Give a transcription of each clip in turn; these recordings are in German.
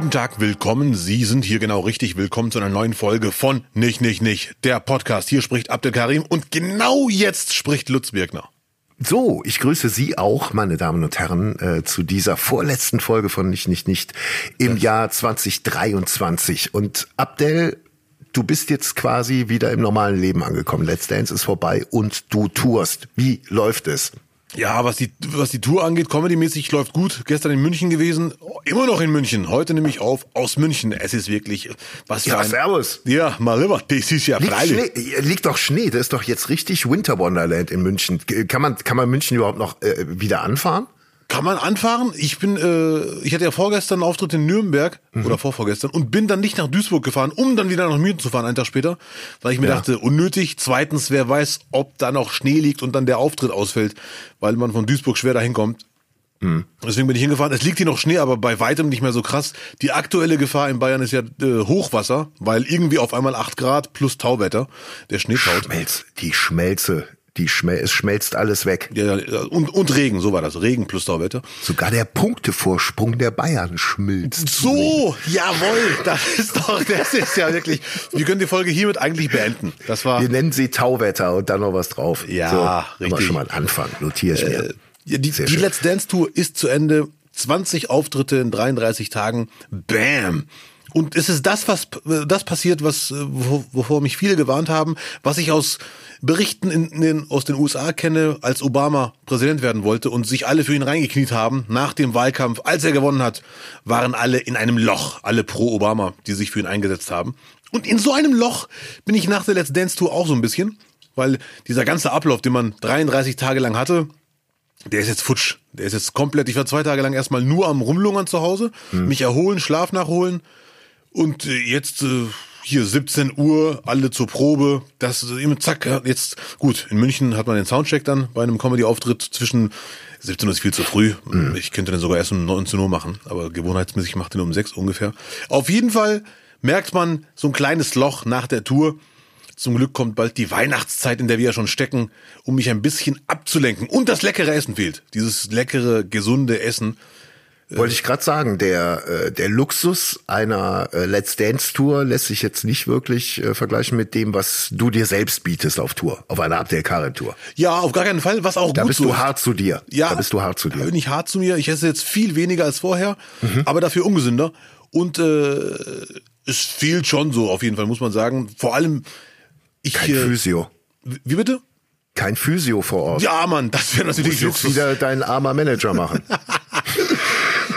Guten Tag, willkommen. Sie sind hier genau richtig. Willkommen zu einer neuen Folge von Nicht, Nicht, Nicht, der Podcast. Hier spricht Abdel Karim und genau jetzt spricht Lutz Birkner. So, ich grüße Sie auch, meine Damen und Herren, äh, zu dieser vorletzten Folge von Nicht, Nicht, Nicht im das. Jahr 2023. Und Abdel, du bist jetzt quasi wieder im normalen Leben angekommen. Let's Dance ist vorbei und du tourst. Wie läuft es? Ja, was die, was die Tour angeht, comedy-mäßig läuft gut. Gestern in München gewesen, immer noch in München. Heute nehme ich auf aus München. Es ist wirklich, was für ja, ein... servus. Ja, mal lieber, das ist ja liegt freilich. Schnee, liegt doch Schnee, das ist doch jetzt richtig Winter Wonderland in München. Kann man, kann man München überhaupt noch äh, wieder anfahren? Kann man anfahren? Ich bin, äh, ich hatte ja vorgestern einen Auftritt in Nürnberg mhm. oder vorvorgestern und bin dann nicht nach Duisburg gefahren, um dann wieder nach München zu fahren, einen Tag später, weil ich mir ja. dachte, unnötig. Zweitens, wer weiß, ob da noch Schnee liegt und dann der Auftritt ausfällt, weil man von Duisburg schwer dahin kommt. Mhm. Deswegen bin ich hingefahren. Es liegt hier noch Schnee, aber bei weitem nicht mehr so krass. Die aktuelle Gefahr in Bayern ist ja äh, Hochwasser, weil irgendwie auf einmal acht Grad plus Tauwetter. Der Schnee taut. Schmelz, die Schmelze die schmel es schmelzt alles weg. Ja, und, und Regen, so war das. Regen plus Tauwetter. Sogar der Punktevorsprung der Bayern schmilzt. So, jawohl, das ist doch, das ist ja wirklich. Wir können die Folge hiermit eigentlich beenden. Das war. Wir nennen sie Tauwetter und dann noch was drauf. Ja, so, richtig. schon mal anfangen. Notiere ich mir. Äh, ja, die, die Let's Dance Tour ist zu Ende. 20 Auftritte in 33 Tagen. Bam. Und es ist das, was das passiert, was wovor mich viele gewarnt haben, was ich aus Berichten in, den, aus den USA kenne, als Obama Präsident werden wollte und sich alle für ihn reingekniet haben nach dem Wahlkampf, als er gewonnen hat, waren alle in einem Loch, alle pro Obama, die sich für ihn eingesetzt haben. Und in so einem Loch bin ich nach der Let's Dance Tour auch so ein bisschen, weil dieser ganze Ablauf, den man 33 Tage lang hatte, der ist jetzt futsch. Der ist jetzt komplett. Ich war zwei Tage lang erstmal nur am Rumlungern zu Hause, hm. mich erholen, Schlaf nachholen und äh, jetzt äh, hier 17 Uhr, alle zur Probe. Das eben zack, jetzt gut. In München hat man den Soundcheck dann bei einem Comedy-Auftritt zwischen 17 Uhr ist viel zu früh. Mhm. Ich könnte den sogar erst um 19 Uhr machen, aber gewohnheitsmäßig macht den um 6 ungefähr. Auf jeden Fall merkt man so ein kleines Loch nach der Tour. Zum Glück kommt bald die Weihnachtszeit, in der wir ja schon stecken, um mich ein bisschen abzulenken. Und das leckere Essen fehlt. Dieses leckere, gesunde Essen. Wollte ich gerade sagen, der, äh, der Luxus einer äh, Let's Dance Tour lässt sich jetzt nicht wirklich äh, vergleichen mit dem, was du dir selbst bietest auf Tour, auf einer Abdel Karim Tour. Ja, auf gar keinen Fall, was auch da gut bist so du hart zu dir. Ja, da bist du hart zu dir. Da bin ich hart zu mir. Ich esse jetzt viel weniger als vorher, mhm. aber dafür ungesünder. Und äh, es fehlt schon so, auf jeden Fall, muss man sagen. Vor allem, ich. Kein Physio. Wie bitte? Kein Physio vor Ort. Ja, Mann, das wäre natürlich Luxus. Wieder dein armer Manager machen.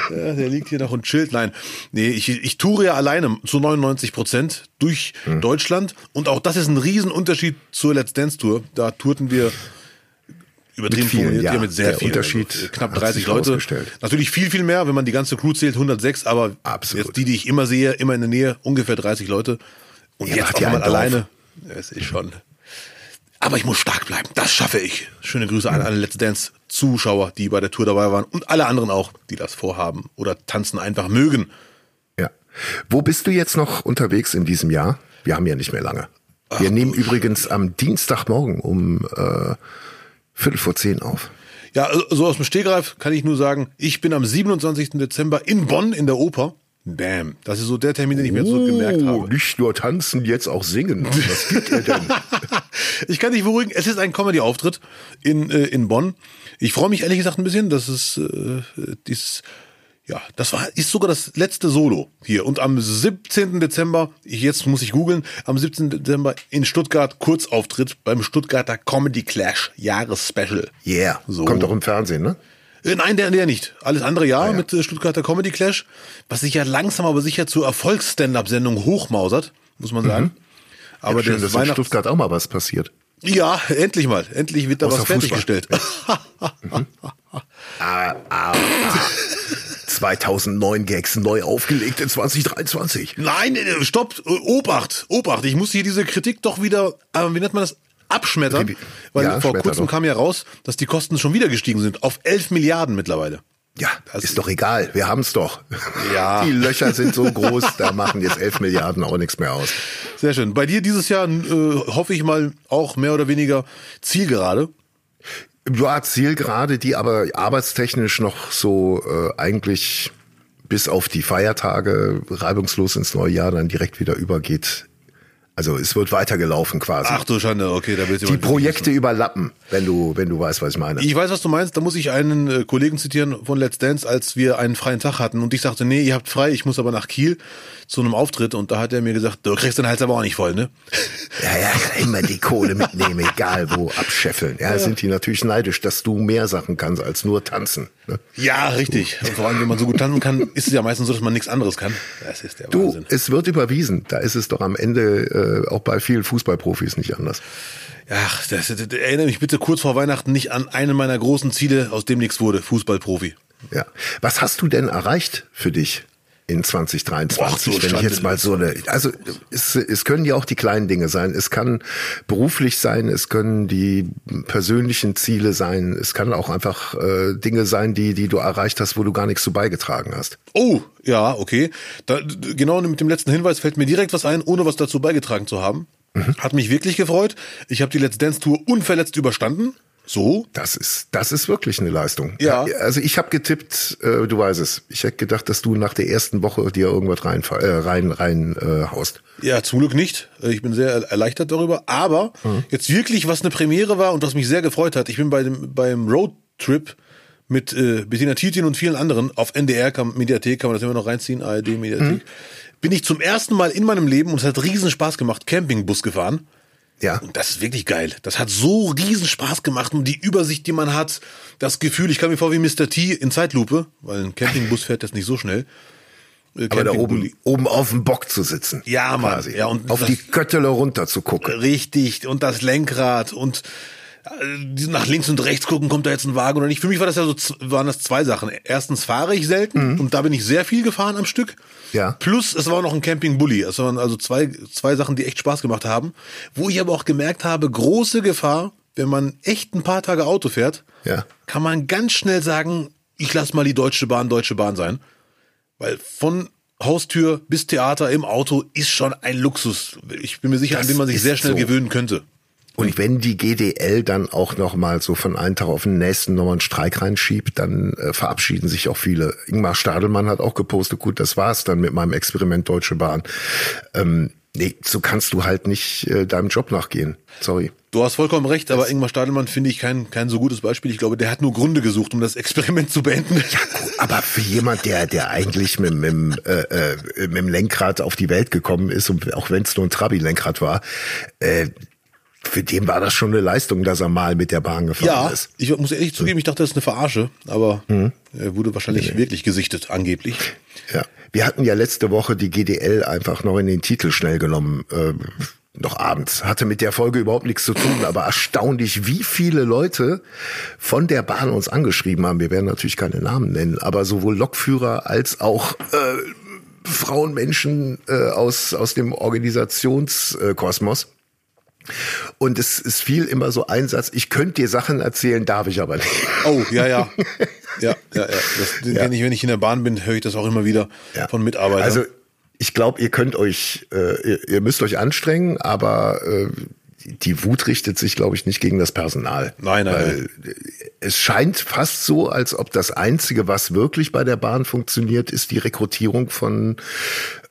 Ja, der liegt hier noch und chillt. Nein, nee, ich, ich toure ja alleine zu 99 Prozent durch hm. Deutschland. Und auch das ist ein Riesenunterschied zur Let's Dance Tour. Da tourten wir übertrieben mit vielen, formuliert, ja, mit sehr viel. Unterschied also knapp 30 Leute. Natürlich viel, viel mehr, wenn man die ganze Crew zählt, 106, aber Absolut. jetzt die, die ich immer sehe, immer in der Nähe, ungefähr 30 Leute. Und ja, jetzt auch mal alleine. Es ist schon. Aber ich muss stark bleiben. Das schaffe ich. Schöne Grüße an alle Let's Dance Zuschauer, die bei der Tour dabei waren und alle anderen auch, die das vorhaben oder tanzen einfach mögen. Ja. Wo bist du jetzt noch unterwegs in diesem Jahr? Wir haben ja nicht mehr lange. Wir Ach, nehmen übrigens am Dienstagmorgen um äh, Viertel vor zehn auf. Ja, so aus dem Stegreif kann ich nur sagen, ich bin am 27. Dezember in Bonn in der Oper. Bam. Das ist so der Termin, den ich mir jetzt so gemerkt habe. Nicht nur tanzen, jetzt auch singen. Was gibt er denn? ich kann dich beruhigen. Es ist ein Comedy-Auftritt in, äh, in Bonn. Ich freue mich ehrlich gesagt ein bisschen. Das ist äh, dieses, ja, das war ist sogar das letzte Solo hier. Und am 17. Dezember, ich, jetzt muss ich googeln, am 17. Dezember in Stuttgart Kurzauftritt beim Stuttgarter Comedy Clash Jahresspecial. Yeah. So. Kommt doch im Fernsehen, ne? Äh, nein, der, der nicht. Alles andere ja, ah, ja. mit äh, Stuttgarter Comedy Clash, was sich ja langsam aber sicher zur Erfolgs-Stand-Up-Sendung hochmausert, muss man sagen. Mhm. Aber ja, schön, dass in Stuttgart auch mal was passiert. Ja, endlich mal. Endlich wird da Außer was fertiggestellt. mhm. ah, ah, ah. 2009 Gags neu aufgelegt in 2023. Nein, äh, stopp, Obacht, Obacht. Ich muss hier diese Kritik doch wieder, äh, wie nennt man das, abschmettern, weil ja, vor kurzem doch. kam ja raus, dass die Kosten schon wieder gestiegen sind auf 11 Milliarden mittlerweile. Ja, das ist doch egal. Wir haben es doch. Ja. Die Löcher sind so groß, da machen jetzt 11 Milliarden auch nichts mehr aus. Sehr schön. Bei dir dieses Jahr äh, hoffe ich mal auch mehr oder weniger Zielgerade. Ja, Zielgerade, die aber arbeitstechnisch noch so äh, eigentlich bis auf die Feiertage reibungslos ins neue Jahr dann direkt wieder übergeht also es wird weitergelaufen quasi. Ach du Schande, okay, da wird Die Projekte überlappen, wenn du, wenn du weißt, was ich meine. Ich weiß, was du meinst. Da muss ich einen äh, Kollegen zitieren von Let's Dance, als wir einen freien Tag hatten und ich sagte, nee, ihr habt frei, ich muss aber nach Kiel zu einem Auftritt und da hat er mir gesagt, du kriegst den Hals aber auch nicht voll, ne? Ja, ja, immer die Kohle mitnehmen, egal wo, abscheffeln. Ja, ja, sind die natürlich neidisch, dass du mehr Sachen kannst als nur tanzen. Ne? Ja, richtig. Und vor allem, wenn man so gut tanzen kann, ist es ja meistens so, dass man nichts anderes kann. Das ist der du, Wahnsinn. es wird überwiesen. Da ist es doch am Ende äh, auch bei vielen Fußballprofis nicht anders. Ja, das, das, erinnere mich bitte kurz vor Weihnachten nicht an einen meiner großen Ziele, aus dem nichts wurde, Fußballprofi. Ja. Was hast du denn erreicht für dich? In 2023. Boah, so wenn ich jetzt mal so eine, also es, es können ja auch die kleinen Dinge sein. Es kann beruflich sein, es können die persönlichen Ziele sein, es kann auch einfach äh, Dinge sein, die, die du erreicht hast, wo du gar nichts zu beigetragen hast. Oh, ja, okay. Da, genau mit dem letzten Hinweis fällt mir direkt was ein, ohne was dazu beigetragen zu haben. Mhm. Hat mich wirklich gefreut. Ich habe die Let's Dance Tour unverletzt überstanden. So? Das ist, das ist wirklich eine Leistung. Ja. Also ich habe getippt, äh, du weißt es. Ich hätte gedacht, dass du nach der ersten Woche dir irgendwas rein, äh, rein, rein äh, haust. Ja, zum Glück nicht. Ich bin sehr erleichtert darüber. Aber mhm. jetzt wirklich, was eine Premiere war und was mich sehr gefreut hat. Ich bin bei dem beim Roadtrip mit äh, Bettina Tietjen und vielen anderen auf NDR kann, Mediathek kann man das immer noch reinziehen, ARD Mediathek. Mhm. Bin ich zum ersten Mal in meinem Leben und es hat riesen Spaß gemacht, Campingbus gefahren. Ja. Und das ist wirklich geil. Das hat so riesen Spaß gemacht und die Übersicht, die man hat, das Gefühl, ich kam mir vor wie Mr. T in Zeitlupe, weil ein Campingbus fährt jetzt nicht so schnell. Äh, Aber da oben, oben auf dem Bock zu sitzen. Ja, Mann. Ja, und auf die Göttele runter zu gucken. Richtig. Und das Lenkrad und nach links und rechts gucken, kommt da jetzt ein Wagen oder nicht. Für mich war das ja so, waren das zwei Sachen. Erstens fahre ich selten mhm. und da bin ich sehr viel gefahren am Stück. Ja. Plus es war noch ein Camping Bully. Es waren also zwei, zwei Sachen, die echt Spaß gemacht haben. Wo ich aber auch gemerkt habe, große Gefahr, wenn man echt ein paar Tage Auto fährt, ja. kann man ganz schnell sagen, ich lass mal die Deutsche Bahn Deutsche Bahn sein. Weil von Haustür bis Theater im Auto ist schon ein Luxus. Ich bin mir sicher, das an den man sich sehr schnell so. gewöhnen könnte. Und wenn die GDL dann auch noch mal so von einem Tag auf den nächsten nochmal einen Streik reinschiebt, dann äh, verabschieden sich auch viele. Ingmar Stadelmann hat auch gepostet, gut, das war's dann mit meinem Experiment Deutsche Bahn. Ähm, nee, so kannst du halt nicht äh, deinem Job nachgehen. Sorry. Du hast vollkommen recht, aber Ingmar Stadelmann finde ich kein, kein so gutes Beispiel. Ich glaube, der hat nur Gründe gesucht, um das Experiment zu beenden. Ja, aber für jemand, der, der eigentlich mit, mit, äh, äh, mit dem Lenkrad auf die Welt gekommen ist, und auch wenn es nur ein Trabi-Lenkrad war, äh, für den war das schon eine Leistung, dass er mal mit der Bahn gefahren ja, ist. Ich muss ehrlich zugeben, ich dachte, das ist eine Verarsche, aber mhm. er wurde wahrscheinlich nee. wirklich gesichtet, angeblich. Ja. Wir hatten ja letzte Woche die GDL einfach noch in den Titel schnell genommen. Äh, noch abends. Hatte mit der Folge überhaupt nichts zu tun, aber erstaunlich, wie viele Leute von der Bahn uns angeschrieben haben. Wir werden natürlich keine Namen nennen, aber sowohl Lokführer als auch äh, Frauenmenschen äh, aus, aus dem Organisationskosmos. Und es, es fiel immer so ein Satz, ich könnte dir Sachen erzählen, darf ich aber nicht. Oh, ja, ja. Ja, ja, ja. Das, ja. ich, wenn ich in der Bahn bin, höre ich das auch immer wieder ja. von Mitarbeitern. Also ich glaube, ihr könnt euch, äh, ihr, ihr, müsst euch anstrengen, aber äh, die Wut richtet sich, glaube ich, nicht gegen das Personal. Nein, nein. Weil nein. es scheint fast so, als ob das Einzige, was wirklich bei der Bahn funktioniert, ist die Rekrutierung von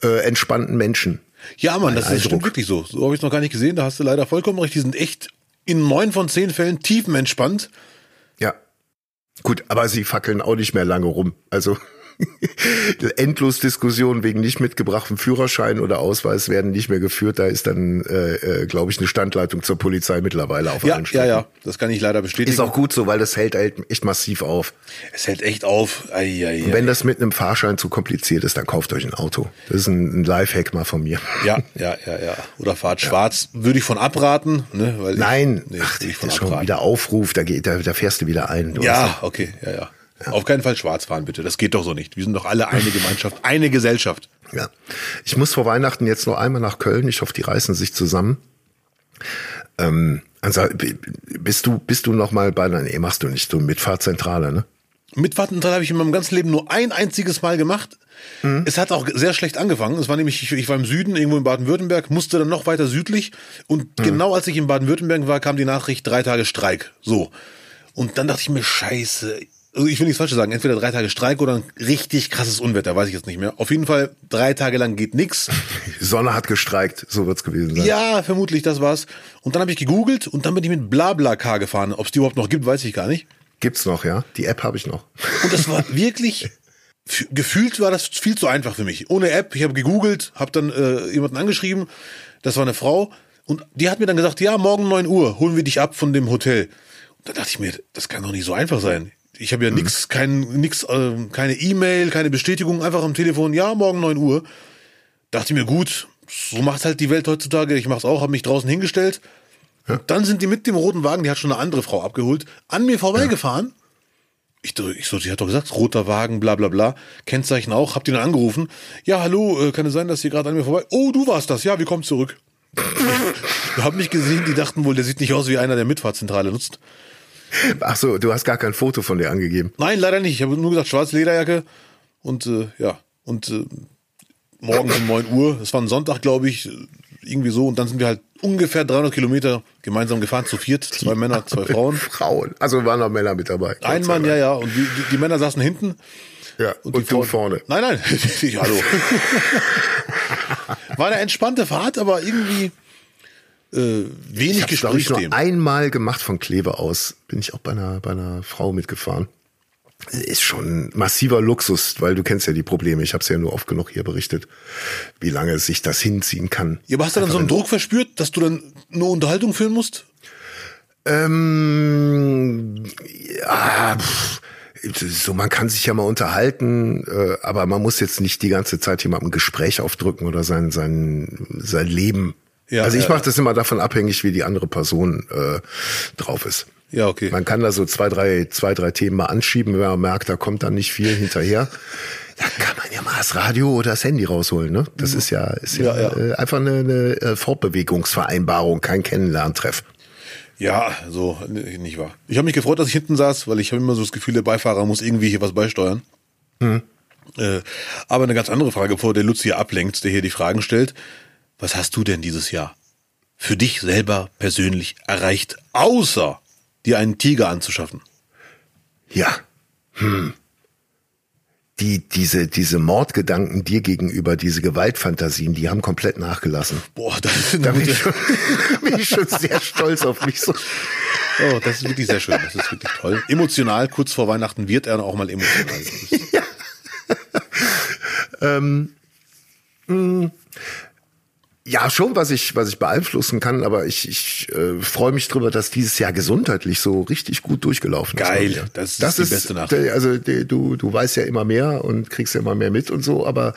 äh, entspannten Menschen. Ja, Mann, das ist, stimmt wirklich so. So habe ich es noch gar nicht gesehen. Da hast du leider vollkommen recht. Die sind echt in neun von zehn Fällen tiefenentspannt. Ja. Gut, aber sie fackeln auch nicht mehr lange rum. Also endlos Diskussionen wegen nicht mitgebrachtem Führerschein oder Ausweis werden nicht mehr geführt. Da ist dann, äh, äh, glaube ich, eine Standleitung zur Polizei mittlerweile auf ja, allen Strecken. Ja, ja, das kann ich leider bestätigen. Ist auch gut so, weil das hält halt echt massiv auf. Es hält echt auf. Ei, ei, Und wenn das mit einem Fahrschein zu kompliziert ist, dann kauft euch ein Auto. Das ist ein, ein Lifehack mal von mir. Ja, ja, ja, ja. Oder fahrt ja. schwarz. Würde ich von abraten. Ne? Weil Nein, ich, nee, Ach, ich von ist schon wieder Aufruf, da, geht, da, da fährst du wieder ein. Du ja, okay, ja, ja. Auf keinen Fall schwarz fahren, bitte. Das geht doch so nicht. Wir sind doch alle eine Gemeinschaft, eine Gesellschaft. Ja. Ich muss vor Weihnachten jetzt noch einmal nach Köln. Ich hoffe, die reißen sich zusammen. Ähm, also bist du, bist du noch mal bei, nee, machst du nicht, du Mitfahrzentrale, ne? Mitfahrzentrale habe ich in meinem ganzen Leben nur ein einziges Mal gemacht. Mhm. Es hat auch sehr schlecht angefangen. Es war nämlich, ich, ich war im Süden, irgendwo in Baden-Württemberg, musste dann noch weiter südlich. Und mhm. genau als ich in Baden-Württemberg war, kam die Nachricht, drei Tage Streik. So. Und dann dachte ich mir, scheiße, also ich will nichts falsch sagen, entweder drei Tage Streik oder ein richtig krasses Unwetter, weiß ich jetzt nicht mehr. Auf jeden Fall drei Tage lang geht nix. Die Sonne hat gestreikt, so wird's gewesen sein. Ja, vermutlich, das war's. Und dann habe ich gegoogelt und dann bin ich mit BlaBlaCar gefahren. Ob es die überhaupt noch gibt, weiß ich gar nicht. Gibt's noch, ja? Die App habe ich noch. Und das war wirklich gefühlt war das viel zu einfach für mich. Ohne App, ich habe gegoogelt, habe dann äh, jemanden angeschrieben, das war eine Frau und die hat mir dann gesagt, ja, morgen 9 Uhr holen wir dich ab von dem Hotel. Und da dachte ich mir, das kann doch nicht so einfach sein. Ich habe ja nix, kein nix äh, keine E-Mail, keine Bestätigung, einfach am Telefon, ja, morgen 9 Uhr. Dachte ich mir, gut, so macht halt die Welt heutzutage, ich mach's auch, habe mich draußen hingestellt. Und dann sind die mit dem roten Wagen, die hat schon eine andere Frau abgeholt, an mir vorbeigefahren. Ich, so- ich so, sie hat doch gesagt, roter Wagen, bla bla bla, Kennzeichen auch, habt ihr dann angerufen? Ja, hallo, äh, kann es sein, dass ihr gerade an mir vorbei... Oh, du warst das, ja, wir kommen zurück. Ich hab mich gesehen, die dachten wohl, der sieht nicht aus wie einer, der Mitfahrzentrale nutzt. Ach so, du hast gar kein Foto von dir angegeben. Nein, leider nicht. Ich habe nur gesagt, schwarze Lederjacke und äh, ja, und äh, morgens um 9 Uhr, es war ein Sonntag, glaube ich, irgendwie so, und dann sind wir halt ungefähr 300 Kilometer gemeinsam gefahren, zu viert, zwei Männer, zwei Frauen. Frauen. Also waren noch Männer mit dabei. Ein Mann, ja, ja, und die, die, die Männer saßen hinten. Ja, und, die du Frauen- vorne. Nein, nein, hallo. War eine entspannte Fahrt, aber irgendwie äh, wenig Ich habe glaube ich nur einmal gemacht von Kleve aus. Bin ich auch bei einer, bei einer Frau mitgefahren. Ist schon massiver Luxus, weil du kennst ja die Probleme. Ich habe es ja nur oft genug hier berichtet, wie lange sich das hinziehen kann. Ja, aber hast du dann so einen Druck verspürt, dass du dann nur Unterhaltung führen musst? Ähm, ja, pff, so man kann sich ja mal unterhalten, äh, aber man muss jetzt nicht die ganze Zeit jemandem ein Gespräch aufdrücken oder sein sein sein Leben. Ja, also ich mache das immer davon abhängig, wie die andere Person äh, drauf ist. Ja, okay. Man kann da so zwei, drei, zwei, drei Themen mal anschieben, wenn man merkt, da kommt dann nicht viel hinterher. Da kann man ja mal das Radio oder das Handy rausholen. Ne? Das ist ja, ist ja, Ja, ja. Äh, einfach eine, eine äh, Fortbewegungsvereinbarung, kein Kennenlerntreff. Ja, so nicht wahr. Ich habe mich gefreut, dass ich hinten saß, weil ich habe immer so das Gefühl, der Beifahrer muss irgendwie hier was beisteuern. Äh, aber eine ganz andere Frage, bevor der Lutz hier ablenkt, der hier die Fragen stellt. Was hast du denn dieses Jahr für dich selber persönlich erreicht, außer dir einen Tiger anzuschaffen? Ja. Hm. Die, diese, diese Mordgedanken dir gegenüber, diese Gewaltfantasien, die haben komplett nachgelassen. Boah, das Da bin ich, schon, bin ich schon sehr stolz auf mich. So. oh, das ist wirklich sehr schön. Das ist wirklich toll. Emotional, kurz vor Weihnachten wird er auch mal emotional. Das ist- Ja, schon, was ich, was ich beeinflussen kann, aber ich, ich äh, freue mich drüber, dass dieses Jahr gesundheitlich so richtig gut durchgelaufen ist. Geil, mir. das ist die beste Nachricht. Also du, du weißt ja immer mehr und kriegst ja immer mehr mit und so, aber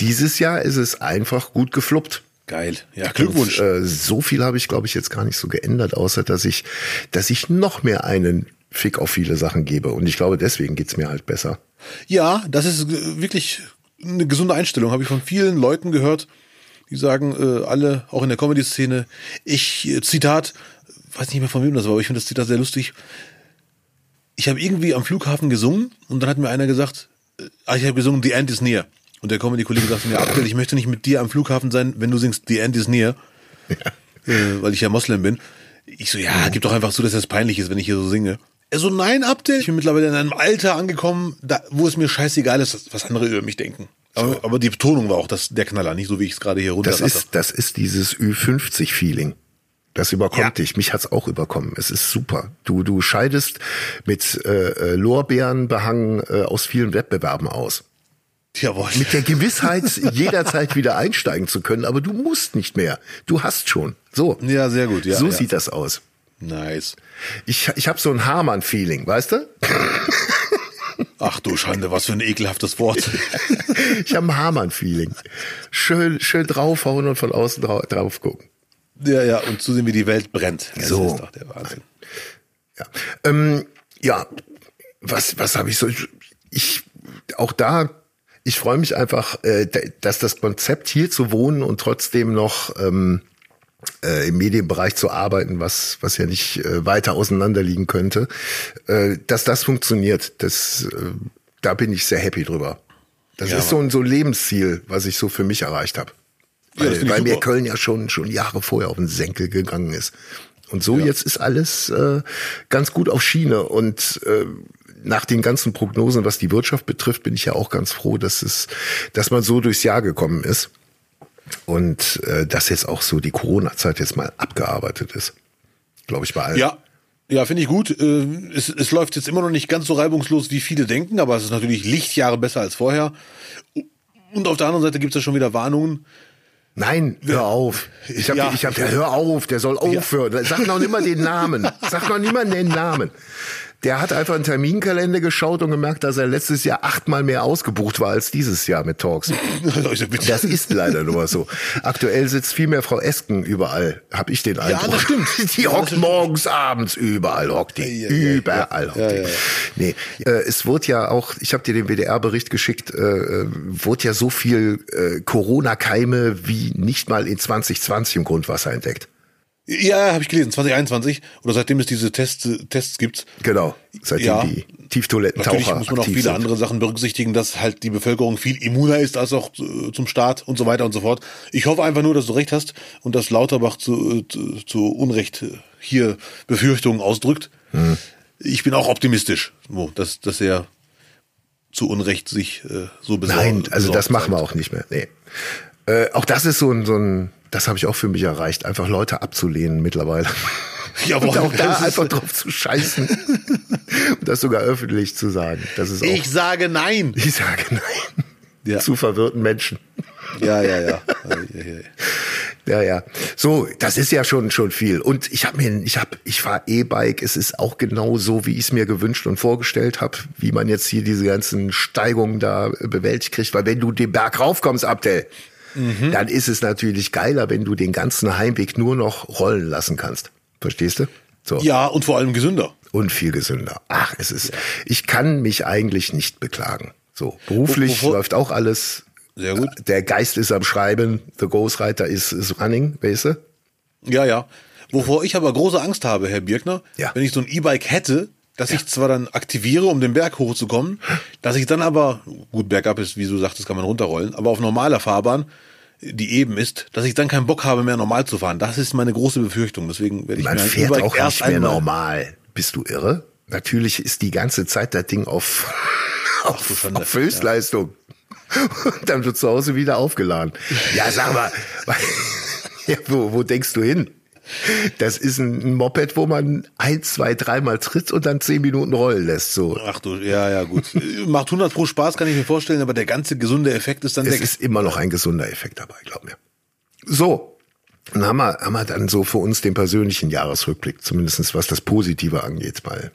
dieses Jahr ist es einfach gut gefluppt. Geil. Ja, Glückwunsch. Und, äh, so viel habe ich, glaube ich, jetzt gar nicht so geändert, außer dass ich, dass ich noch mehr einen Fick auf viele Sachen gebe. Und ich glaube, deswegen geht's mir halt besser. Ja, das ist wirklich eine gesunde Einstellung. Habe ich von vielen Leuten gehört, die sagen, äh, alle, auch in der Comedy-Szene, ich, äh, Zitat, weiß nicht mehr von wem das war, aber ich finde das Zitat sehr lustig. Ich habe irgendwie am Flughafen gesungen und dann hat mir einer gesagt, äh, ah, ich habe gesungen, The End is Near. Und der Comedy-Kollege sagte mir, Abdel, ich möchte nicht mit dir am Flughafen sein, wenn du singst, The End is Near, äh, weil ich ja Moslem bin. Ich so, ja, gib doch einfach zu, dass das peinlich ist, wenn ich hier so singe. Er so, nein, Abdel, ich bin mittlerweile in einem Alter angekommen, da, wo es mir scheißegal ist, was andere über mich denken. Aber, aber die Betonung war auch das, der Knaller, nicht so wie ich es gerade hier runter Das ist, das ist dieses Ü50-Feeling. Das überkommt Ja. dich. Mich hat's auch überkommen. Es ist super. Du, du scheidest mit äh, äh, Lorbeeren behangen äh, aus vielen Wettbewerben aus. Jawohl. Mit der Gewissheit, jederzeit wieder einsteigen zu können, aber du musst nicht mehr. Du hast schon. So. Ja, sehr gut. Ja, so ja. sieht das aus. Nice. Ich, ich habe so ein Hamann-Feeling, weißt du? Ach du Schande, was für ein ekelhaftes Wort. Ich habe ein Hamann-Feeling. Schön, schön draufhauen und von außen drau drauf gucken. ja, ja, und zu sehen, wie die Welt brennt. Das So. ist doch der Wahnsinn. Ja, ähm, ja was, was habe ich so? Ich, auch da, ich freue mich einfach, äh, dass das Konzept hier zu wohnen und trotzdem noch ähm, äh, im Medienbereich zu arbeiten, was, was ja nicht äh, weiter auseinander liegen könnte, äh, dass das funktioniert. Das, äh, da bin ich sehr happy drüber. Das Ja, ist so ein, so ein Lebensziel, was ich so für mich erreicht habe. Ja, Weil, ich weil mir. Köln ja schon, schon Jahre vorher auf den Senkel gegangen ist. Und so jetzt ist alles äh, ganz gut auf Schiene. Und äh, nach den ganzen Prognosen, was die Wirtschaft betrifft, bin ich ja auch ganz froh, dass es, dass man so durchs Jahr gekommen ist und äh, dass jetzt auch so die Corona-Zeit jetzt mal abgearbeitet ist. Glaube ich bei allen. Ja, ja, finde ich gut. Äh, Es, es läuft jetzt immer noch nicht ganz so reibungslos, wie viele denken, aber es ist natürlich Lichtjahre besser als vorher. Und auf der anderen Seite gibt es ja schon wieder Warnungen. Nein, hör auf. Ich habe, Ja. ich habe, hör auf, der soll aufhören. Sag noch nicht mal den Namen. Sag noch niemand den Namen. Der hat einfach einen Terminkalender geschaut und gemerkt, dass er letztes Jahr achtmal mehr ausgebucht war als dieses Jahr mit Talks. Das ist leider nur so. Aktuell sitzt viel mehr Frau Esken überall, habe ich den Eindruck. das stimmt. Die Ja, hockt morgens, abends, überall hockt die. Ja, ja, ja. überall hockt Ja, die. ja, ja. Nee, äh, es wurde ja auch, ich habe dir den WDR-Bericht geschickt, äh, äh, wurde ja so viel äh, Corona-Keime wie nicht mal in 2020 im Grundwasser entdeckt. Ja, habe ich gelesen, 2021 oder seitdem es diese Tests, Tests gibt. Genau, seitdem Ja. die Tieftoilettentaucher Natürlich muss man auch viele sind. andere Sachen berücksichtigen, dass halt die Bevölkerung viel immuner ist als auch äh, zum Staat und so weiter und so fort. Ich hoffe einfach nur, dass du recht hast und dass Lauterbach zu, zu, zu Unrecht hier Befürchtungen ausdrückt. Hm. Ich bin auch optimistisch, dass, dass er zu Unrecht sich äh, so besorgt. Nein, also das machen wir auch nicht mehr. Nee. Äh, auch das ist so ein, so ein, das habe ich auch für mich erreicht, einfach Leute abzulehnen mittlerweile. Jawohl, und auch da einfach drauf zu scheißen. und das sogar öffentlich zu sagen. Das ist auch, Ich sage nein. ich sage nein. Ja. Zu verwirrten Menschen. Ja, ja, ja. ja, ja, ja. Ja, ja. So, das ist ja schon schon viel. Und ich habe mir, ich habe, ich fahre E-Bike. Es ist auch genau so, wie ich es mir gewünscht und vorgestellt habe, wie man jetzt hier diese ganzen Steigungen da bewältigt kriegt. Weil wenn du den Berg raufkommst, Abdel, Mhm. dann ist es natürlich geiler, wenn du den ganzen Heimweg nur noch rollen lassen kannst. Verstehst du? So. ja, und vor allem gesünder. Und viel gesünder. Ach, es ist, ich kann mich eigentlich nicht beklagen. So, beruflich Wo- läuft auch alles. Sehr gut. Der Geist ist am Schreiben, the Ghostwriter is, is running, weißt du? Ja, ja. Wovor ich aber große Angst habe, Herr Birkner, Ja. wenn ich so ein E-Bike hätte, dass ich zwar dann aktiviere, um den Berg hochzukommen, dass ich dann aber, gut, bergab ist, wie du sagtest, kann man runterrollen, aber auf normaler Fahrbahn, die eben ist, dass ich dann keinen Bock habe mehr normal zu fahren. Das ist meine große Befürchtung. Deswegen werde ich Man mir fährt auch erst nicht mehr einmal. normal. Bist du irre? Natürlich ist die ganze Zeit das Ding auf, auf, Schande. auf Höchstleistung. Und dann wird zu Hause wieder aufgeladen. Ja, sag mal, ja, wo, wo denkst du hin? Das ist ein Moped, wo man ein, zwei, dreimal tritt und dann zehn Minuten rollen lässt. So. Ach du, ja, ja, gut. Macht 100 pro Spaß, kann ich mir vorstellen, aber der ganze gesunde Effekt ist dann Es weg. ist immer noch ein gesunder Effekt dabei, glaub mir. So, dann haben wir, haben wir dann so für uns den persönlichen Jahresrückblick, zumindestens was das Positive angeht, mal.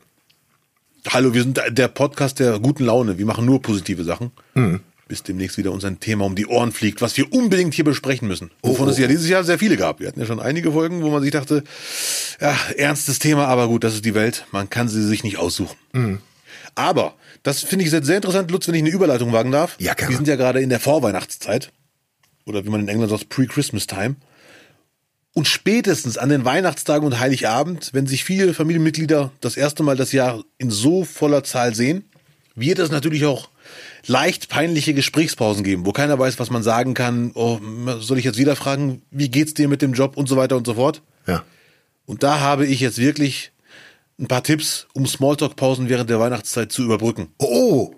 Hallo, wir sind der Podcast der guten Laune. Wir machen nur positive Sachen. Mhm. Bis demnächst wieder uns ein Thema um die Ohren fliegt, was wir unbedingt hier besprechen müssen. Wovon oh, es ja dieses Jahr sehr viele gab. Wir hatten ja schon einige Folgen, wo man sich dachte, ja, ernstes Thema, aber gut, das ist die Welt. Man kann sie sich nicht aussuchen. Mhm. Aber, das finde ich jetzt sehr interessant, Lutz, wenn ich eine Überleitung wagen darf. Ja, gerne. Wir sind ja gerade in der Vorweihnachtszeit. Oder wie man in England sagt, Pre-Christmas Time. Und spätestens an den Weihnachtstagen und Heiligabend, wenn sich viele Familienmitglieder das erste Mal das Jahr in so voller Zahl sehen, wird es natürlich auch leicht peinliche Gesprächspausen geben, wo keiner weiß, was man sagen kann. Oh, soll ich jetzt wieder fragen, wie geht's dir mit dem Job und so weiter und so fort? Ja. Und da habe ich jetzt wirklich ein paar Tipps, um Smalltalk-Pausen während der Weihnachtszeit zu überbrücken. Oh,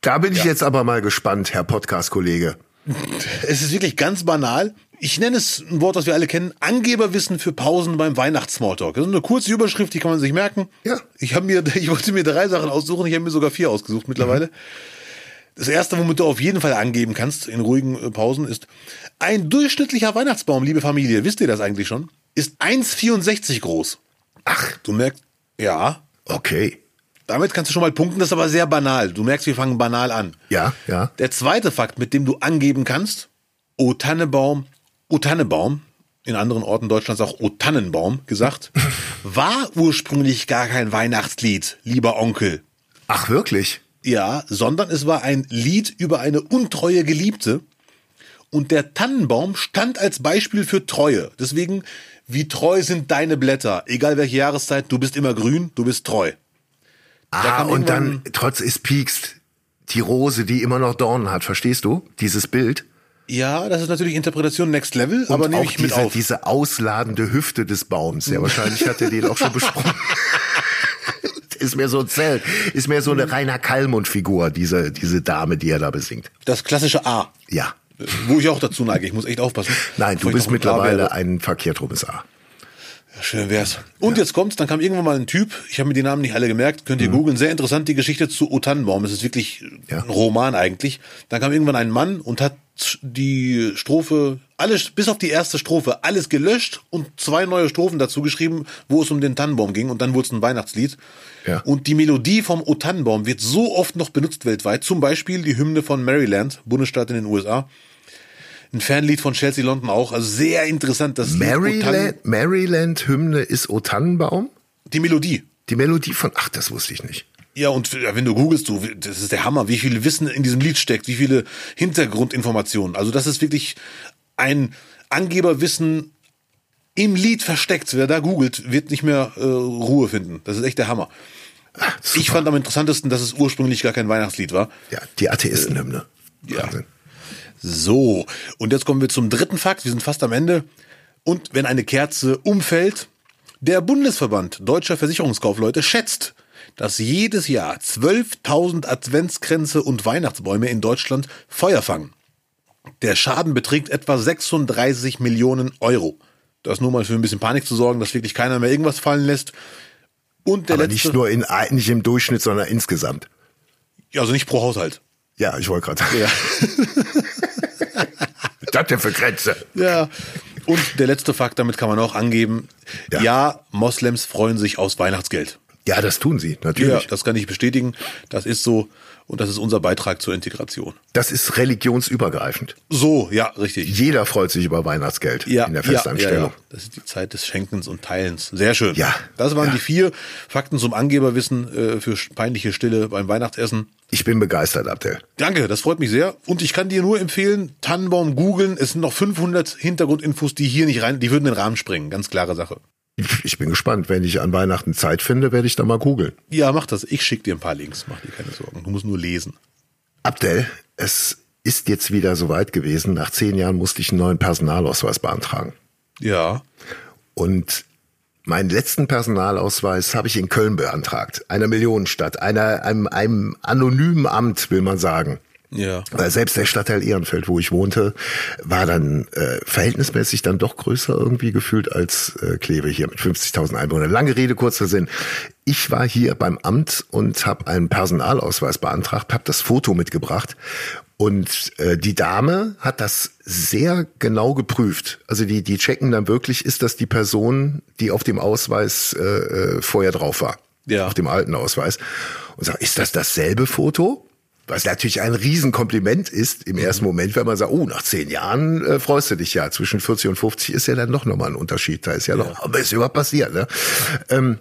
da bin ich jetzt aber mal gespannt, Herr Podcast-Kollege. Es ist wirklich ganz banal. Ich nenne es ein Wort, das wir alle kennen. Angeberwissen für Pausen beim Weihnachts-Smalltalk. Das ist eine kurze Überschrift, die kann man sich merken. Ja. Ich habe mir, ich wollte mir drei Sachen aussuchen. Ich habe mir sogar vier ausgesucht mittlerweile. Das erste, womit du auf jeden Fall angeben kannst in ruhigen äh, Pausen, ist ein durchschnittlicher Weihnachtsbaum, liebe Familie. Wisst ihr das eigentlich schon? Ist 1,64 groß. Ach, Du merkst, ja, okay. damit kannst du schon mal punkten. Das ist aber sehr banal. Du merkst, wir fangen banal an. Ja, ja. Der zweite Fakt, mit dem du angeben kannst, O Tannebaum, O Tannebaum, in anderen Orten Deutschlands auch O Tannenbaum gesagt, war ursprünglich gar kein Weihnachtslied, lieber Onkel. Ach, wirklich? Ja, sondern es war ein Lied über eine untreue Geliebte. Und der Tannenbaum stand als Beispiel für Treue. Deswegen, wie treu sind deine Blätter? Egal welche Jahreszeit, du bist immer grün, du bist treu. Ah, kam und dann, trotz es piekst, die Rose, die immer noch Dornen hat, verstehst du? Dieses Bild. Ja, das ist natürlich Interpretation Next Level, aber und nehme auch ich mit diese, auf. diese ausladende Hüfte des Baums. Ja, wahrscheinlich hat er den auch schon besprochen. Ist mehr so ein Zelt, ist mehr so eine reiner Kalmund-Figur, diese, diese Dame, die er da besingt. Das klassische A. Ja. Wo ich auch dazu neige. Ich muss echt aufpassen. Nein, du bist mittlerweile ein verkehrt rumes A. Ja, schön wär's. Und jetzt kommt's, dann kam irgendwann mal ein Typ, ich habe mir die Namen nicht alle gemerkt, könnt ihr googeln, sehr interessant die Geschichte zu O Tannenbaum. Es ist wirklich Mhm. Ja. ein Roman eigentlich. Dann kam irgendwann ein Mann und hat die Strophe, alles, bis auf die erste Strophe, alles gelöscht und zwei neue Strophen dazu geschrieben, wo es um den Tannenbaum ging und dann wurde es ein Weihnachtslied. Ja. Und die Melodie vom O Tannenbaum wird so oft noch benutzt weltweit, zum Beispiel die Hymne von Maryland, Bundesstaat in den USA. Ein Fanlied von Chelsea London auch, also sehr interessant. Das Maryland, Maryland Hymne ist O Tannenbaum. die Melodie. Die Melodie von, ach, das wusste ich nicht. Ja, und ja, wenn du googelst, du, das ist der Hammer, wie viel Wissen in diesem Lied steckt, wie viele Hintergrundinformationen. Also das ist wirklich ein Angeberwissen im Lied versteckt. Wer da googelt, wird nicht mehr äh, Ruhe finden. Das ist echt der Hammer. Ich fand am interessantesten, dass es ursprünglich gar kein Weihnachtslied war. Ja, die Atheistenhymne. ja. Wahnsinn. So, und jetzt kommen wir zum dritten Fakt. Wir sind fast am Ende. Und wenn eine Kerze umfällt, der Bundesverband Deutscher Versicherungskaufleute schätzt, dass jedes Jahr 12.000 Adventskränze und Weihnachtsbäume in Deutschland Feuer fangen. Der Schaden beträgt etwa 36 Millionen Euro. Das nur mal für ein bisschen Panik zu sorgen, dass wirklich keiner mehr irgendwas fallen lässt. Und der Aber letzte, nicht nur in, nicht im Durchschnitt, sondern insgesamt. Ja, also nicht pro Haushalt. Ja, ich wollte gerade sagen. Ja. Das denn für Grenze? Ja. Und der letzte Fakt, damit kann man auch angeben. Ja. Ja, Moslems freuen sich aus Weihnachtsgeld. Ja, das tun sie, Ja, natürlich. das kann ich bestätigen. Das ist so. Und das ist unser Beitrag zur Integration. Das ist religionsübergreifend. So, ja, richtig. Jeder freut sich über Weihnachtsgeld Ja, in der ja, ja, Festanstellung. ja. Das ist die Zeit des Schenkens und Teilens. Sehr schön. Ja, Das waren ja. die vier Fakten zum Angeberwissen äh, für peinliche Stille beim Weihnachtsessen. Ich bin begeistert, Abdel. Danke, das freut mich sehr. Und ich kann dir nur empfehlen, Tannenbaum googeln. Es sind noch 500 Hintergrundinfos, die hier nicht rein, die würden den Rahmen sprengen. Ganz klare Sache. Ich bin gespannt. Wenn ich an Weihnachten Zeit finde, werde ich da mal googeln. Ja, mach das. Ich schick dir ein paar Links. Mach dir keine Sorgen. Du musst nur lesen. Abdel, es ist jetzt wieder soweit gewesen. Nach zehn Jahren musste ich einen neuen Personalausweis beantragen. Ja. Und meinen letzten Personalausweis habe ich in Köln beantragt. Einer Millionenstadt, einer, einem, einem anonymen Amt, will man sagen. Ja. Weil selbst der Stadtteil Ehrenfeld, wo ich wohnte, war dann äh, verhältnismäßig dann doch größer irgendwie gefühlt als äh, Kleve hier mit 50.000 Einwohnern. Lange Rede, kurzer Sinn. Ich war hier beim Amt und habe einen Personalausweis beantragt, habe das Foto mitgebracht und äh, die Dame hat das sehr genau geprüft. Also die, die checken dann wirklich, ist das die Person, die auf dem Ausweis äh, äh, vorher drauf war. Ja. Auf dem alten Ausweis. Und sagen, ist das dasselbe Foto? Was natürlich ein Riesenkompliment ist im ersten Moment, wenn man sagt, oh, nach zehn Jahren äh, freust du dich ja. Zwischen 40 und 50 ist ja dann doch nochmal ein Unterschied. Da ist ja noch, aber ist überhaupt passiert, ne? Ähm,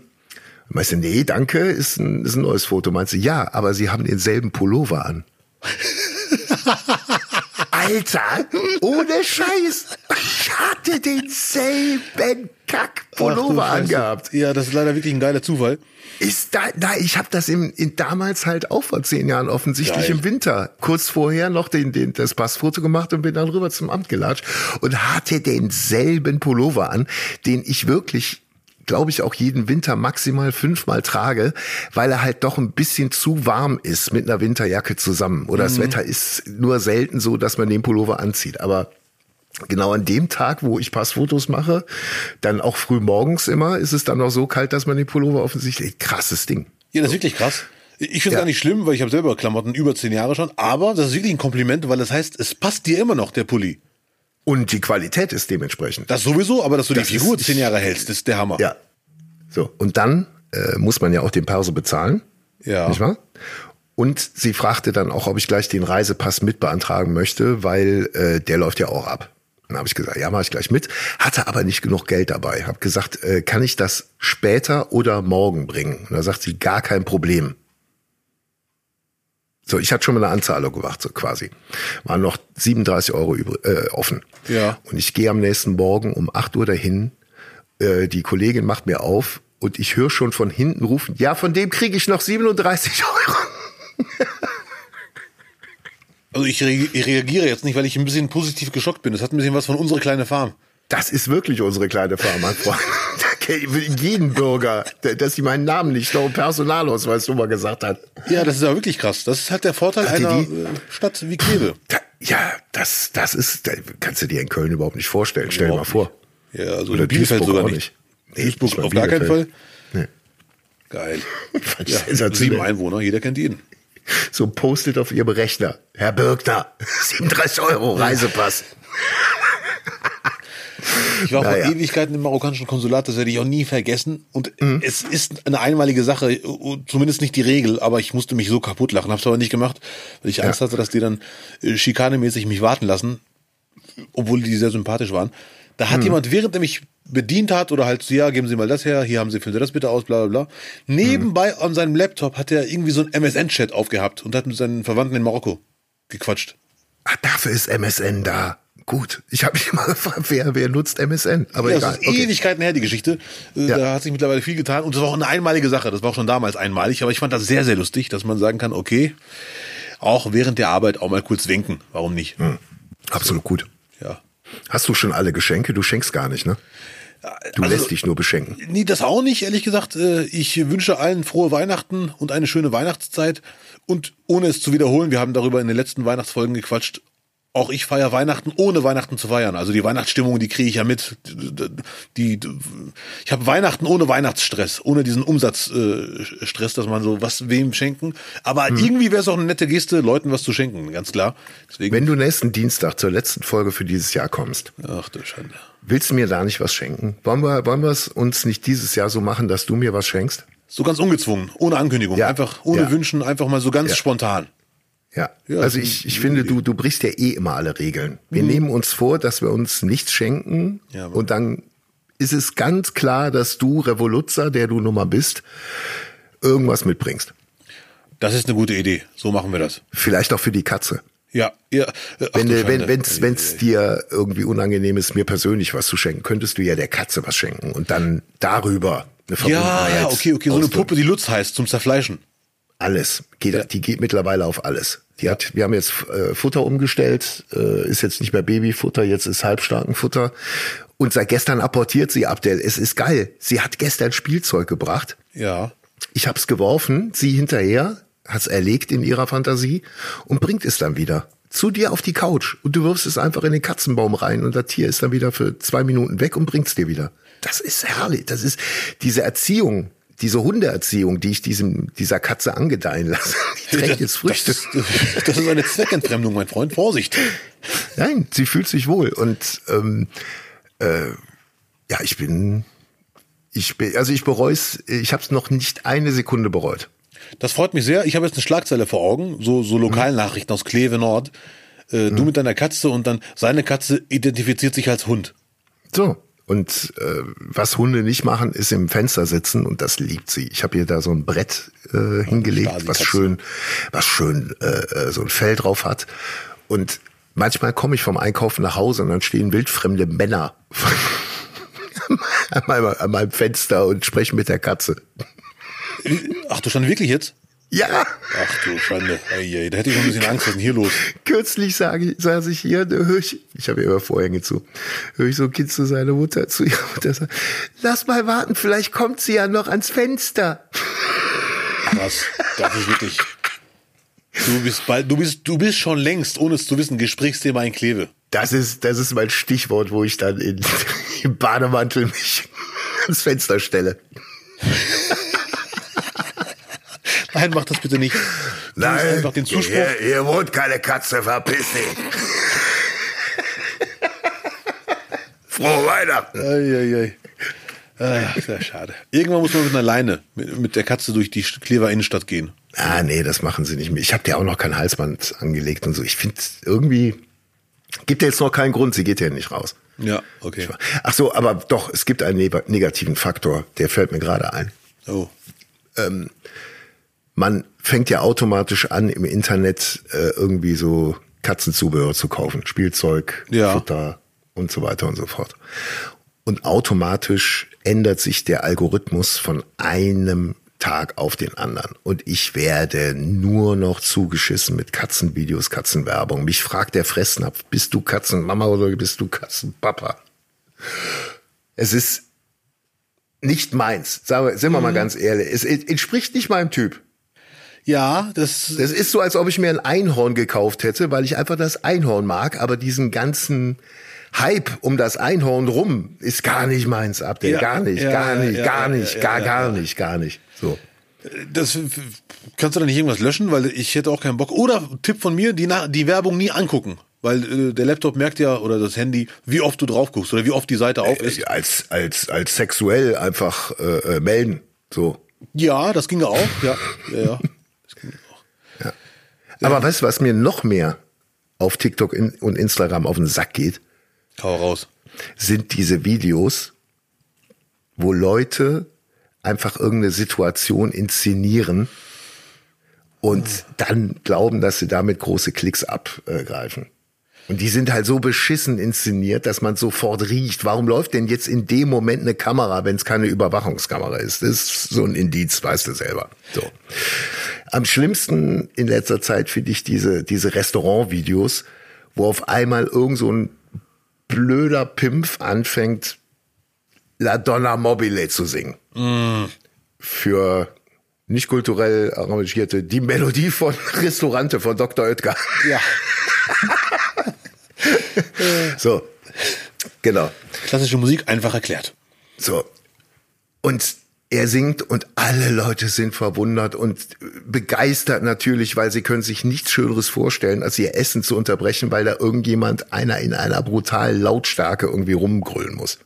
meinst du, nee, danke, ist ein, ist ein neues Foto. Meinst du, ja, aber sie haben denselben Pullover an. Alter, ohne Scheiß. Ich hatte denselben Kack-Pullover angehabt. Ja, das ist leider wirklich ein geiler Zufall. Ist da, da ich habe das im, in, damals halt auch vor zehn Jahren offensichtlich Geil. im Winter kurz vorher noch den, den, das Passfoto gemacht und bin dann rüber zum Amt gelatscht und hatte denselben Pullover an, den ich wirklich glaube ich, auch jeden Winter maximal fünfmal trage, weil er halt doch ein bisschen zu warm ist mit einer Winterjacke zusammen. Oder das Wetter ist nur selten so, dass man den Pullover anzieht. Aber genau an dem Tag, wo ich Passfotos mache, dann auch früh morgens immer, ist es dann noch so kalt, dass man den Pullover offensichtlich, krasses Ding. Ja, das ist wirklich krass. Ich finde es Ja. gar nicht schlimm, weil ich habe selber Klamotten über zehn Jahre schon. Aber das ist wirklich ein Kompliment, weil das heißt, es passt dir immer noch, der Pulli. Und die Qualität ist dementsprechend. Das sowieso, aber dass du Das die Figur ist- zehn Jahre hältst, ist der Hammer. Ja. So, und dann äh, muss man ja auch den Perso bezahlen. Ja. Nicht wahr? Und sie fragte dann auch, ob ich gleich den Reisepass mit beantragen möchte, weil äh, der läuft ja auch ab. Dann habe ich gesagt, ja, mache ich gleich mit, hatte aber nicht genug Geld dabei. Habe gesagt, äh, kann ich das später oder morgen bringen? Und da sagt sie, gar kein Problem. So, ich hatte schon mal eine Anzahlung gemacht, so quasi. Waren noch 37 Euro äh, offen. Ja. Und ich gehe am nächsten Morgen um 8 Uhr dahin. Äh, die Kollegin macht mir auf und ich höre schon von hinten rufen, ja, von dem kriege ich noch 37 Euro. Also ich, re ich reagiere jetzt nicht, weil ich ein bisschen positiv geschockt bin. Das hat ein bisschen was von unsere kleine Farm. Das ist wirklich unsere kleine Farm, mein Freund. Jeden Bürger, dass sie meinen Namen nicht noch Personalausweis Nummer gesagt hat. Ja, das ist ja wirklich krass. Das ist halt der Vorteil Hat einer die? äh, Stadt wie Kleve. Ja, das, das ist, da kannst du dir in Köln überhaupt nicht vorstellen. Stell dir mal vor. Ja, also Oder in Bielefeld sogar auch nicht. Nee, Duisburg mal auf gar keinen Fall. Nee. Geil. Ja, sieben Einwohner, jeder kennt jeden. So postet auf ihrem Rechner. Herr Birkner, 37 Euro Reisepass. Ich war Naja. vor Ewigkeiten im marokkanischen Konsulat, das werde ich auch nie vergessen. Und Mhm. es ist eine einmalige Sache, zumindest nicht die Regel, aber ich musste mich so kaputt lachen. Hab's aber nicht gemacht, weil ich Angst hatte, dass die dann äh, schikanemäßig mich warten lassen, obwohl die sehr sympathisch waren. Da Mhm. hat jemand, während er mich bedient hat oder halt, so, ja, geben Sie mal das her, hier haben Sie, füllen Sie das bitte aus, bla bla bla. Nebenbei Mhm. an seinem Laptop hat er irgendwie so einen MSN-Chat aufgehabt und hat mit seinen Verwandten in Marokko gequatscht. Ah, dafür ist MSN da. Gut. Ich habe mich mal gefragt, wer, wer nutzt MSN? Aber Ja, egal. das ist Ewigkeiten her, die Geschichte. Äh, Ja. Da hat sich mittlerweile viel getan. Und das war auch eine einmalige Sache. Das war auch schon damals einmalig. Aber ich fand das sehr, sehr lustig, dass man sagen kann, okay, auch während der Arbeit auch mal kurz winken. Warum nicht? Hm. Absolut gut. Ja. Hast du schon alle Geschenke? Du schenkst gar nicht, ne? Du Also- lässt dich nur beschenken. Nee, das auch nicht, ehrlich gesagt. Äh, Ich wünsche allen frohe Weihnachten und eine schöne Weihnachtszeit. Und ohne es zu wiederholen, wir haben darüber in den letzten Weihnachtsfolgen gequatscht. Auch ich feiere Weihnachten, ohne Weihnachten zu feiern. Also die Weihnachtsstimmung, die kriege ich ja mit. Die, die, ich habe Weihnachten ohne Weihnachtsstress, ohne diesen Umsatzstress, äh, dass man so was wem schenken. Aber Hm. irgendwie wäre es auch eine nette Geste, Leuten was zu schenken, ganz klar. Deswegen, Wenn du nächsten Dienstag zur letzten Folge für dieses Jahr kommst, ach du Schande. willst du mir da nicht was schenken? Wollen wir, wollen wir es uns nicht dieses Jahr so machen, dass du mir was schenkst? So ganz ungezwungen, ohne Ankündigung, Ja, einfach ohne ja. Wünschen, einfach mal so ganz Ja. spontan. Ja, Ja, also ich, ich finde, du, du brichst ja eh immer alle Regeln. Wir nehmen uns vor, dass wir uns nichts schenken Ja, und dann ist es ganz klar, dass du Revoluzzer, der du nun mal bist, irgendwas mitbringst. Das ist eine gute Idee. So machen wir das. Vielleicht auch für die Katze. Ja, ja. äh, ach Wenn, du- wenn wenn's, wenn's dir irgendwie unangenehm ist, mir persönlich was zu schenken, könntest du ja der Katze was schenken und dann darüber eine Verbundenheit. Ja, okay, okay, so eine. Puppe, die Lutz heißt, zum Zerfleischen. Alles. Geht, Ja. Die geht mittlerweile auf alles. Die hat, wir haben jetzt äh, Futter umgestellt, äh, ist jetzt nicht mehr Babyfutter, jetzt ist Halbstarkenfutter. Und seit gestern apportiert sie Abdel. Es ist geil. Sie hat gestern Spielzeug gebracht. Ja. Ich hab's geworfen, sie hinterher, hat's erlegt in ihrer Fantasie und bringt es dann wieder zu dir auf die Couch. Und du wirfst es einfach in den Katzenbaum rein und das Tier ist dann wieder für zwei Minuten weg und bringt's dir wieder. Das ist herrlich. Das ist diese Erziehung, diese Hundeerziehung, die ich diesem, dieser Katze angedeihen lasse. Die trägt jetzt Früchte. Das, das ist eine Zweckentfremdung, mein Freund. Vorsicht. Nein, sie fühlt sich wohl. Und ähm, äh, ja, ich bin, ich bin, also ich bereue es, ich habe es noch nicht eine Sekunde bereut. Das freut mich sehr. Ich habe jetzt eine Schlagzeile vor Augen, so, so Lokalnachrichten aus Kleve Nord. Äh, Du mit deiner Katze und dann seine Katze identifiziert sich als Hund. So. Und äh, was Hunde nicht machen, ist im Fenster sitzen und das liebt sie. Ich habe ihr da so ein Brett äh, hingelegt, was schön, was schön äh, äh, so ein Fell drauf hat. Und manchmal komme ich vom Einkaufen nach Hause und dann stehen wildfremde Männer an, meinem, an meinem Fenster und sprechen mit der Katze. Ach, du stand wirklich jetzt? Ja, Ach du Schande. Eieiei, da hätte ich noch ein bisschen Angst. Was ist denn hier los? kürzlich sage ich, saß ich hier, da höre ich, ich habe ja immer Vorhänge zu, höre ich so ein Kind zu seiner Mutter, zu ihrer Mutter sagen, lass mal warten, vielleicht kommt sie ja noch ans Fenster. Krass. Das ist wirklich. Du bist bald, du bist, du bist schon längst, ohne es zu wissen, Gesprächsthema in Kleve. Das ist, das ist mein Stichwort, wo ich dann in, im Bademantel mich ans Fenster stelle. Nein, mach das bitte nicht. Du musst einfach den Zuspruch. hier, hier wohnt keine Katze, verpiss dich. Frohe Weihnachten. Eieiei. Ah, sehr schade. Irgendwann muss man mit einer Leine mit, mit der Katze durch die Klever Innenstadt gehen. Ah, nee, das machen sie nicht mehr. Ich habe dir auch noch kein Halsband angelegt und so. Ich finde irgendwie, gibt jetzt noch keinen Grund, sie geht ja nicht raus. Ja, okay. Ach so, aber doch, es gibt einen neg- negativen Faktor, der fällt mir gerade ein. Oh. Man fängt ja automatisch an, im Internet äh, irgendwie so Katzenzubehör zu kaufen, Spielzeug, Ja. Futter und so weiter und so fort. Und automatisch ändert sich der Algorithmus von einem Tag auf den anderen. Und ich werde nur noch zugeschissen mit Katzenvideos, Katzenwerbung. Mich fragt der Fressnapf, bist du Katzenmama oder bist du Katzenpapa? Es ist nicht meins. Sagen wir, sind wir mal ganz ehrlich. Es entspricht nicht meinem Typ. Ja, das. Das ist so, als ob ich mir ein Einhorn gekauft hätte, weil ich einfach das Einhorn mag, aber diesen ganzen Hype um das Einhorn rum ist gar nicht meins, Abdel. Ja, gar nicht, ja, gar nicht, ja, gar ja, nicht, ja, gar, ja, gar ja. nicht, gar nicht. So. Das kannst du da nicht irgendwas löschen, weil ich hätte auch keinen Bock. Oder Tipp von mir, die, die Werbung nie angucken. Weil äh, der Laptop merkt ja, oder das Handy, wie oft du drauf guckst oder wie oft die Seite auf ist. Als, als, als sexuell einfach äh, äh, melden. So. Ja, das ginge auch. Ja, ja, ja. Aber weißt du, was mir noch mehr auf TikTok und Instagram auf den Sack geht? Hau raus. sind diese Videos, wo Leute einfach irgendeine Situation inszenieren und dann glauben, dass sie damit große Klicks abgreifen. Und die sind halt so beschissen inszeniert, dass man sofort riecht. Warum läuft denn jetzt in dem Moment eine Kamera, wenn es keine Überwachungskamera ist? Das ist so ein Indiz, weißt du selber. So. Am schlimmsten in letzter Zeit finde ich diese, diese Restaurant-Videos, wo auf einmal irgend so ein blöder Pimpf anfängt, La Donna Mobile zu singen. Für nicht kulturell arrangierte, die Melodie von Restaurante von Dr. Oetker. Ja. So, genau. Klassische Musik einfach erklärt. So. Und er singt und alle Leute sind verwundert und begeistert natürlich, weil sie können sich nichts Schöneres vorstellen, als ihr Essen zu unterbrechen, weil da irgendjemand einer in einer brutalen Lautstärke irgendwie rumgrüllen muss.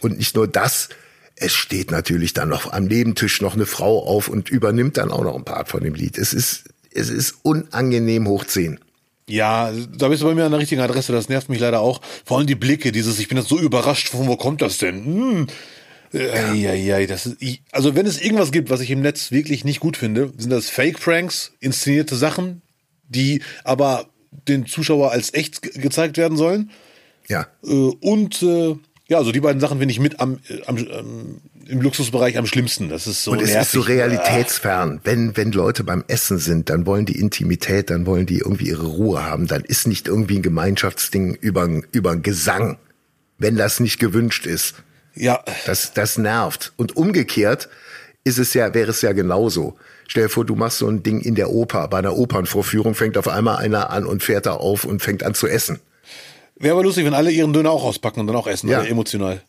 Und nicht nur das, es steht natürlich dann noch am Nebentisch noch eine Frau auf und übernimmt dann auch noch ein Part von dem Lied. Es ist, es ist unangenehm hoch 10. Ja, da bist du bei mir an der richtigen Adresse. Das nervt mich leider auch. Vor allem die Blicke, dieses, ich bin jetzt so überrascht, von wo kommt das denn? Hm. Ja, ja, das ist, also wenn es irgendwas gibt, was ich im Netz wirklich nicht gut finde, sind das Fake-Pranks, inszenierte Sachen, die aber den Zuschauer als echt ge- gezeigt werden sollen. Ja. Äh, und äh, ja, also die beiden Sachen finde ich mit am, äh, am ähm, im Luxusbereich am schlimmsten. Das ist so Und es nervig. ist so realitätsfern. Wenn, wenn Leute beim Essen sind, dann wollen die Intimität, dann wollen die irgendwie ihre Ruhe haben. Dann ist nicht irgendwie ein Gemeinschaftsding über, über Gesang, wenn das nicht gewünscht ist. Ja, Das, das nervt. Und umgekehrt ist es ja, wäre es ja genauso. Stell dir vor, du machst so ein Ding in der Oper. Bei einer Opernvorführung fängt auf einmal einer an und fährt da auf und fängt an zu essen. wäre aber lustig, wenn alle ihren Döner auch auspacken und dann auch essen, Ja. oder emotional.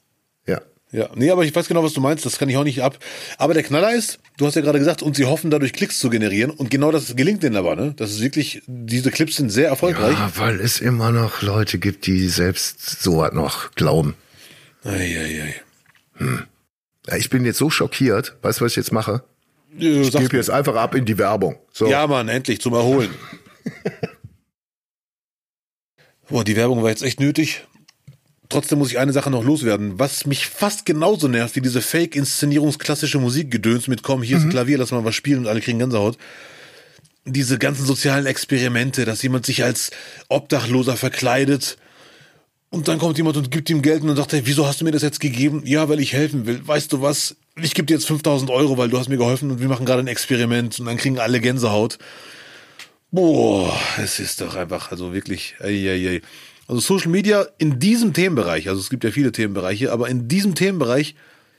Ja. Ja, nee, aber ich weiß genau, was du meinst, das kann ich auch nicht ab. Aber der Knaller ist, du hast ja gerade gesagt, und sie hoffen dadurch Klicks zu generieren und genau das gelingt denen aber, ne? Das ist wirklich, diese Clips sind sehr erfolgreich. Ja, weil es immer noch Leute gibt, die selbst so was noch glauben. Eieiei. Ja, ich bin jetzt so schockiert. Weißt du, was ich jetzt mache? Ich gebe jetzt einfach ab in die Werbung. So. Ja, Mann, endlich zum Erholen. Boah, die Werbung war jetzt echt nötig. Trotzdem muss ich eine Sache noch loswerden. Was mich fast genauso nervt wie diese Fake-Inszenierungsklassische Musikgedöns mit komm, hier ist ein Klavier, lass mal was spielen und alle kriegen Gänsehaut. Diese ganzen sozialen Experimente, dass jemand sich als Obdachloser verkleidet und dann kommt jemand und gibt ihm Geld und dann sagt er, wieso hast du mir das jetzt gegeben? Ja, weil ich helfen will. Weißt du was? Ich gebe dir jetzt 5000 Euro, weil du hast mir geholfen und wir machen gerade ein Experiment und dann kriegen alle Gänsehaut. Boah, es ist doch einfach, also wirklich, ei, ei, ei. Also Social Media in diesem Themenbereich, also es gibt ja viele Themenbereiche, aber in diesem Themenbereich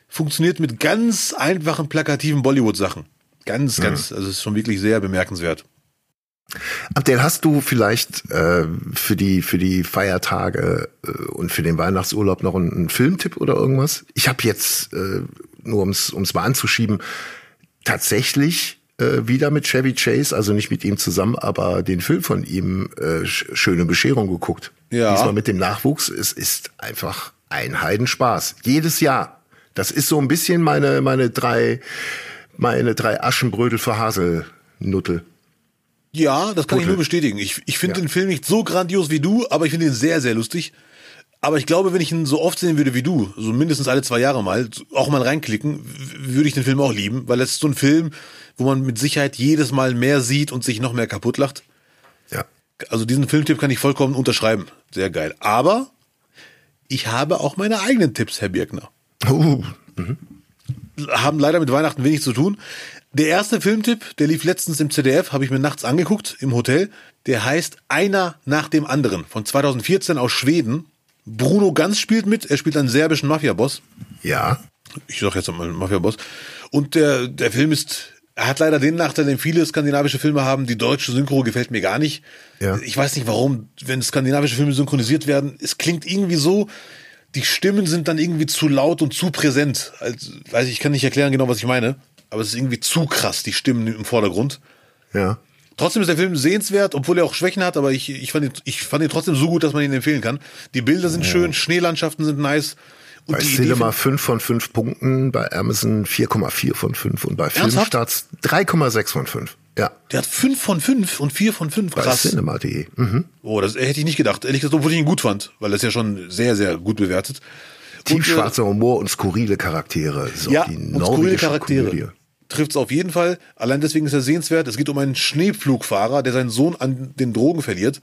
funktioniert mit ganz einfachen, plakativen Bollywood-Sachen. Ganz, ganz, also es ist schon wirklich sehr bemerkenswert. Abdel, hast du vielleicht äh, für die für die Feiertage äh, und für den Weihnachtsurlaub noch einen, einen Filmtipp oder irgendwas? Ich habe jetzt äh, nur ums ums mal anzuschieben tatsächlich äh, wieder mit Chevy Chase, also nicht mit ihm zusammen, aber den Film von ihm äh, Sch- Schöne Bescherung geguckt. Ja. Diesmal mit dem Nachwuchs. Es ist einfach ein Heidenspaß. Jedes Jahr. Das ist so ein bisschen meine meine drei meine drei Aschenbrödel für Haselnuttel. Ja, das kann ich Gute. nur bestätigen. Ich, ich finde Ja. den Film nicht so grandios wie du, aber ich finde ihn sehr, sehr lustig. Aber ich glaube, wenn ich ihn so oft sehen würde wie du, so mindestens alle zwei Jahre mal, auch mal reinklicken, würde ich den Film auch lieben, weil es ist so ein Film, wo man mit Sicherheit jedes Mal mehr sieht und sich noch mehr kaputt lacht. Ja. Also diesen Filmtipp kann ich vollkommen unterschreiben. Sehr geil. Aber ich habe auch meine eigenen Tipps, Herr Birkner. Uh, Haben leider mit Weihnachten wenig zu tun. Der erste Filmtipp, der lief letztens im ZDF, habe ich mir nachts angeguckt im Hotel. Der heißt Einer nach dem anderen von 2014 aus Schweden. Bruno Ganz spielt mit. Er spielt einen serbischen Mafia-Boss. ja. Ich sag jetzt mal Mafia-Boss. Und der, der Film ist, er hat leider den Nachteil, den viele skandinavische Filme haben. Die deutsche Synchro gefällt mir gar nicht. Ja. Ich weiß nicht warum, wenn skandinavische Filme synchronisiert werden, es klingt irgendwie so, die Stimmen sind dann irgendwie zu laut und zu präsent. Also, weiß ich, ich kann nicht erklären genau, was ich meine, aber es ist irgendwie zu krass, die Stimmen im Vordergrund. Ja. Trotzdem ist der Film sehenswert, obwohl er auch Schwächen hat, aber ich, ich, fand, ihn, ich fand ihn trotzdem so gut, dass man ihn empfehlen kann. Die Bilder sind schön, Schneelandschaften sind nice. Und Bei Cinema 5 von 5 Punkten, bei Amazon 4,4 von 5 und bei Ernsthaft? Filmstarts 3,6 von 5. Ja. Der hat fünf von fünf und vier von fünf. Bei Krass. cinema.de. Mhm. Oh, das hätte ich nicht gedacht. Ehrlich gesagt, obwohl ich ihn gut fand, weil er ist ja schon sehr, sehr gut bewertet. Tiefschwarzer Humor und skurrile Charaktere. So ja, die und skurrile Charaktere. Komödie. Trifft's auf jeden Fall. Allein deswegen ist er sehenswert. Es geht um einen Schneepflugfahrer, der seinen Sohn an den Drogen verliert.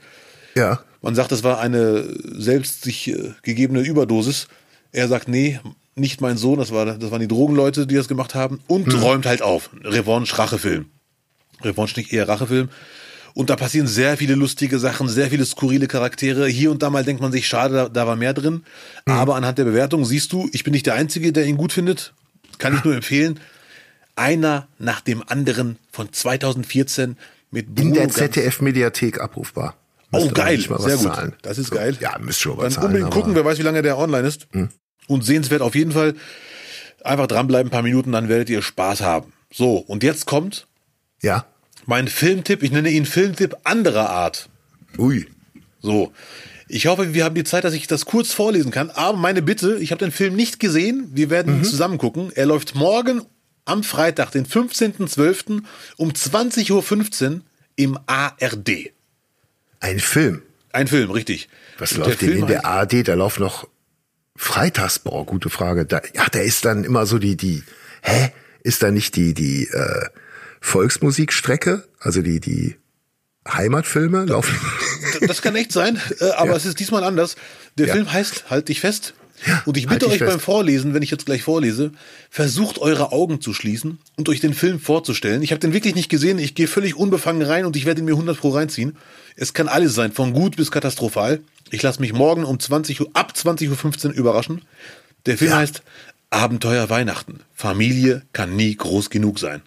Ja. Man sagt, das war eine selbst sich äh, gegebene Überdosis. Er sagt, nee, nicht mein Sohn, das, war, das waren die Drogenleute, die das gemacht haben. Und räumt halt auf. Revanche, Rachefilm. Revanche nicht eher Rachefilm. Und da passieren sehr viele lustige Sachen, sehr viele skurrile Charaktere. Hier und da mal denkt man sich, schade, da, da war mehr drin. Aber anhand der Bewertung siehst du, ich bin nicht der Einzige, der ihn gut findet. Kann ich nur empfehlen. Einer nach dem anderen von 2014 mit In Bruno der Ganz- ZDF-Mediathek abrufbar. Oh, Müsst ihr geil. Sehr gut. Zahlen. Das ist So, geil. Ja, müsst schon was Dann zahlen. unbedingt gucken, wer weiß, wie lange der online ist. Und sehenswert auf jeden Fall. Einfach dranbleiben, ein paar Minuten, dann werdet ihr Spaß haben. So, und jetzt kommt Ja. Mein Filmtipp. Ich nenne ihn Filmtipp anderer Art. Ui. So. Ich hoffe, wir haben die Zeit, dass ich das kurz vorlesen kann. Aber meine Bitte, ich habe den Film nicht gesehen. Wir werden ihn zusammen gucken. Er läuft morgen am Freitag, den 15.12. um 20.15 Uhr im ARD. Ein Film. Ein Film, richtig. Was Und läuft denn Film in der ARD? Da läuft noch Freitags, boah, gute Frage. Da, ja, da ist dann immer so die, die, hä? Ist da nicht die, die äh, Volksmusikstrecke? Also die, die Heimatfilme laufen? Das kann echt sein, äh, aber es ist diesmal anders. Der Ja. Film heißt Halt dich fest. Und ich Halt bitte dich euch fest. beim Vorlesen, wenn ich jetzt gleich vorlese, versucht eure Augen zu schließen und euch den Film vorzustellen. Ich habe den wirklich nicht gesehen. Ich gehe völlig unbefangen rein und ich werde ihn mir 100 pro reinziehen. Es kann alles sein, von gut bis katastrophal. Ich lasse mich morgen um 20 Uhr, ab 20.15 Uhr überraschen. Der Film Ja. heißt Abenteuer Weihnachten. Familie kann nie groß genug sein.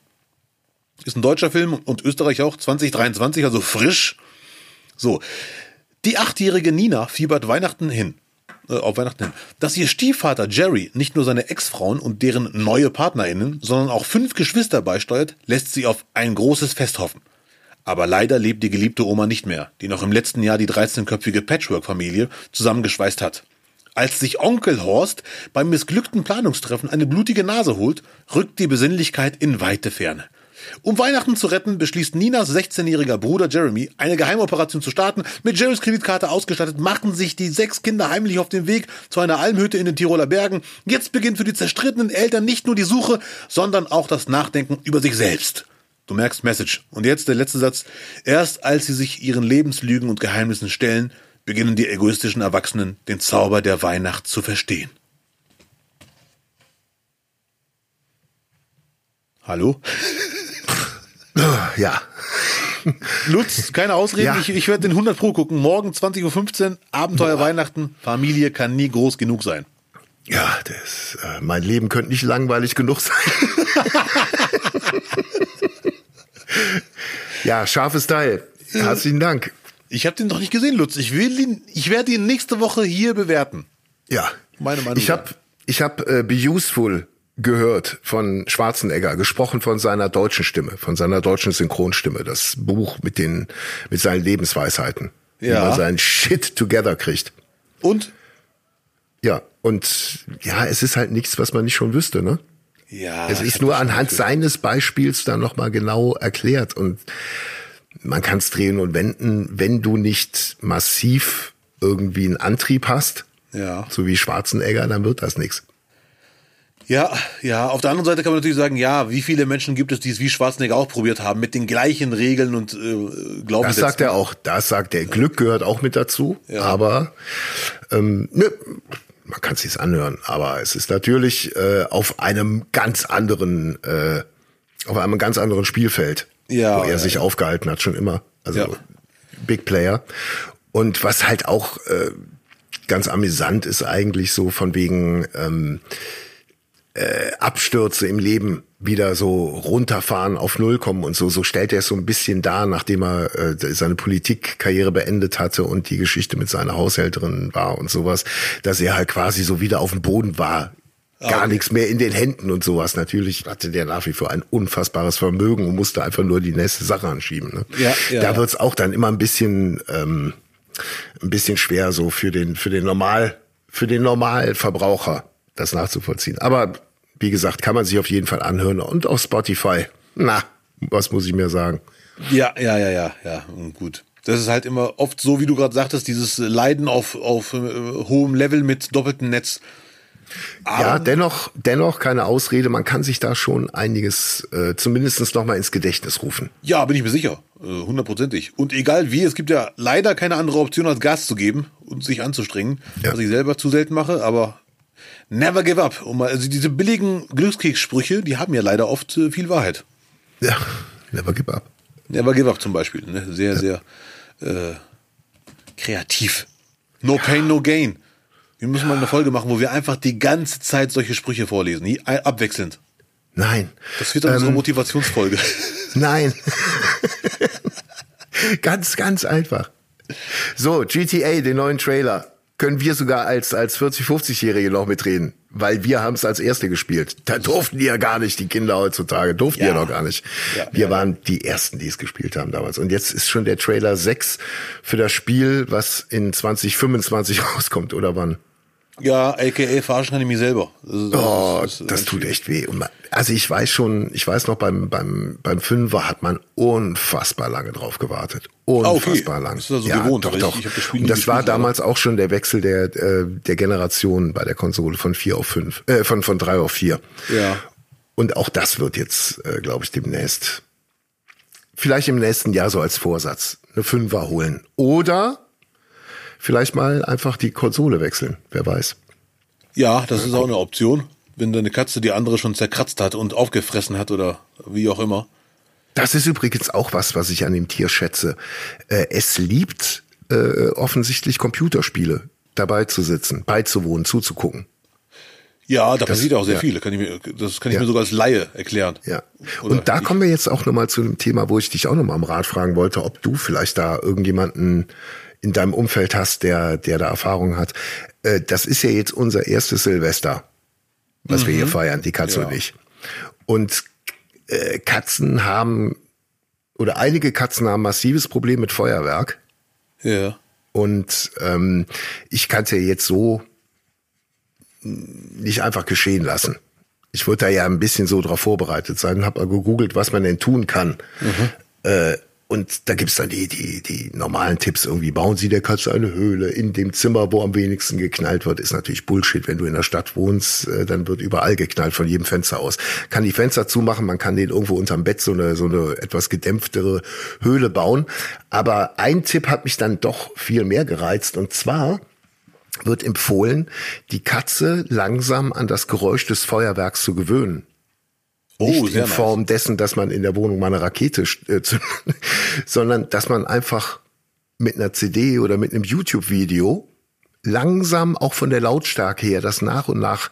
Ist ein deutscher Film und Österreich auch 2023, also frisch. So, die achtjährige Nina fiebert Weihnachten hin. Äh, auf Weihnachten hin. Dass ihr Stiefvater Jerry nicht nur seine Ex-Frauen und deren neue PartnerInnen, sondern auch fünf Geschwister beisteuert, lässt sie auf ein großes Fest hoffen. Aber leider lebt die geliebte Oma nicht mehr, die noch im letzten Jahr die 13-köpfige Patchwork-Familie zusammengeschweißt hat. Als sich Onkel Horst beim missglückten Planungstreffen eine blutige Nase holt, rückt die Besinnlichkeit in weite Ferne. Um Weihnachten zu retten, beschließt Ninas 16-jähriger Bruder Jeremy, eine Geheimoperation zu starten. Mit Jerrys Kreditkarte ausgestattet, machen sich die sechs Kinder heimlich auf den Weg zu einer Almhütte in den Tiroler Bergen. Jetzt beginnt für die zerstrittenen Eltern nicht nur die Suche, sondern auch das Nachdenken über sich selbst. Du merkst Message. Und jetzt der letzte Satz. Erst als sie sich ihren Lebenslügen und Geheimnissen stellen, beginnen die egoistischen Erwachsenen den Zauber der Weihnacht zu verstehen. Hallo? ja. Lutz, keine Ausreden, Ja. ich, ich werde den 100 Pro gucken. Morgen 20.15 Uhr, Abenteuer Weihnachten, Familie kann nie groß genug sein. Ja, das, äh, mein Leben könnte nicht langweilig genug sein. ja, scharfes Teil. Herzlichen Dank. Ich habe den noch nicht gesehen, Lutz. Ich will ihn, ich werde ihn nächste Woche hier bewerten. Ja. Meine Meinung Ich habe ich hab, äh, Be Useful gehört von Schwarzenegger, gesprochen von seiner deutschen Stimme, von seiner deutschen Synchronstimme. Das Buch mit den, mit seinen Lebensweisheiten. Wie Ja. man seinen Shit together kriegt. Und? Ja. Und ja, es ist halt nichts, was man nicht schon wüsste, ne? Ja. Es ist nur anhand gehört. seines Beispiels dann nochmal genau erklärt und man kann es drehen und wenden, wenn du nicht massiv irgendwie einen Antrieb hast, Ja. so wie Schwarzenegger, dann wird das nichts. Ja, ja. Auf der anderen Seite kann man natürlich sagen, ja, wie viele Menschen gibt es, die es wie Schwarzenegger auch probiert haben, mit den gleichen Regeln und äh, Das Glaubenssätzen. sagt er auch, das sagt er. Glück gehört auch mit dazu, Ja. aber ähm, nö, man kann sich's anhören, aber es ist natürlich äh, auf einem ganz anderen, äh, auf einem ganz anderen Spielfeld, Ja, wo er ja, sich aufgehalten hat schon immer. Also Ja. Big Player. Und was halt auch äh, ganz amüsant ist eigentlich so von wegen, ähm, äh, Abstürze im Leben wieder so runterfahren, auf Null kommen und so. So stellt er es so ein bisschen dar, nachdem er äh, seine Politikkarriere beendet hatte und die Geschichte mit seiner Haushälterin war und sowas, dass er halt quasi so wieder auf dem Boden war. Gar Okay. nichts mehr in den Händen und sowas. Natürlich hatte der nach wie vor ein unfassbares Vermögen und musste einfach nur die nächste Sache anschieben. Ne? Ja, ja, da wird's auch dann immer ein bisschen, ähm, ein bisschen schwer so für den, für den Normal, für den Normalverbraucher das nachzuvollziehen. Aber wie gesagt, kann man sich auf jeden Fall anhören und auf Spotify. Na, was muss ich mir sagen? Ja, ja, ja, ja, ja, gut. Das ist halt immer oft so, wie du gerade sagtest, dieses Leiden auf, auf äh, hohem Level mit doppeltem Netz. ja, dennoch, dennoch keine Ausrede. Man kann sich da schon einiges äh, zumindest noch mal ins Gedächtnis rufen. Ja, bin ich mir sicher. Äh, Hundertprozentig. Und egal wie, es gibt ja leider keine andere Option, als Gas zu geben und sich anzustrengen, Ja. was ich selber zu selten mache, aber never give up. Und also diese billigen Glückskekssprüche, die haben ja leider oft äh, viel Wahrheit. Ja, never give up. Never give up zum Beispiel. Ne? Sehr, sehr äh, kreativ. No pain, no gain. Wir müssen mal eine Folge machen, wo wir einfach die ganze Zeit solche Sprüche vorlesen, die, äh, abwechselnd. Nein. Das wird dann unsere Ähm, Motivationsfolge. Nein. ganz, ganz einfach. So, GTA, den neuen Trailer, können wir sogar als, als 40-, 50-Jährige noch mitreden, weil wir haben es als Erste gespielt. Da durften die ja gar nicht, die Kinder heutzutage, durften ja, Ja. noch gar nicht. Ja, wir ja, waren die Ersten, die es gespielt haben damals. Und jetzt ist schon der Trailer 6 für das Spiel, was in 2025 rauskommt, oder wann? Ja, aka verarschen kann ich mich selber. Das, ist- Oh, das ist- das tut echt weh. Man, also ich weiß schon, ich weiß noch, beim, beim, beim Fünfer hat man unfassbar lange drauf gewartet. Unfassbar Ah, okay. lang. Das ist also gewohnt, doch, weil ich- doch. ich hab das Und war aber- damals auch schon der Wechsel der, äh, der Generation bei der Konsole von vier auf fünf, äh, von, von drei auf vier. Ja. Und auch das wird jetzt, äh, glaube ich, demnächst, vielleicht im nächsten Jahr so als Vorsatz, eine Fünfer holen. Oder vielleicht mal einfach die Konsole wechseln, wer weiß. Ja, das ist auch eine Option. Wenn deine Katze die andere schon zerkratzt hat und aufgefressen hat oder wie auch immer. Das ist übrigens auch was, was ich an dem Tier schätze. Äh, es liebt äh, offensichtlich Computerspiele, dabei zu sitzen, beizuwohnen, zuzugucken. Ja, da passiert auch sehr ja. viel. Kann ich mir, das kann ich Ja. mir sogar als Laie erklären. Ja. Oder Und da ich- kommen wir jetzt auch nochmal zu einem Thema, wo ich dich auch nochmal am Rat fragen wollte, ob du vielleicht da irgendjemanden in deinem Umfeld hast, der, der da Erfahrung hat. Äh, das ist ja jetzt unser erstes Silvester, was wir hier feiern, die Katze Mhm. Ja. und ich. Und äh, Katzen haben, oder einige Katzen haben massives Problem mit Feuerwerk. Ja. Und ähm, ich kann es ja jetzt so nicht einfach geschehen lassen. Ich würde da ja ein bisschen so drauf vorbereitet sein, habe gegoogelt, was man denn tun kann. Äh, und da gibt's dann die, die, die normalen Tipps irgendwie. Bauen Sie der Katze eine Höhle in dem Zimmer, wo am wenigsten geknallt wird. Ist natürlich Bullshit. Wenn du in der Stadt wohnst, äh, dann wird überall geknallt von jedem Fenster aus. Kann die Fenster zumachen, man kann den irgendwo unterm Bett so eine, so eine etwas gedämpftere Höhle bauen. Aber ein Tipp hat mich dann doch viel mehr gereizt. Und zwar wird empfohlen, die Katze langsam an das Geräusch des Feuerwerks zu gewöhnen. Oh, Nicht in Form dessen, dass man in der Wohnung mal eine Rakete äh, zündet, sondern dass man einfach mit einer CD oder mit einem YouTube-Video langsam auch von der Lautstärke her das nach und nach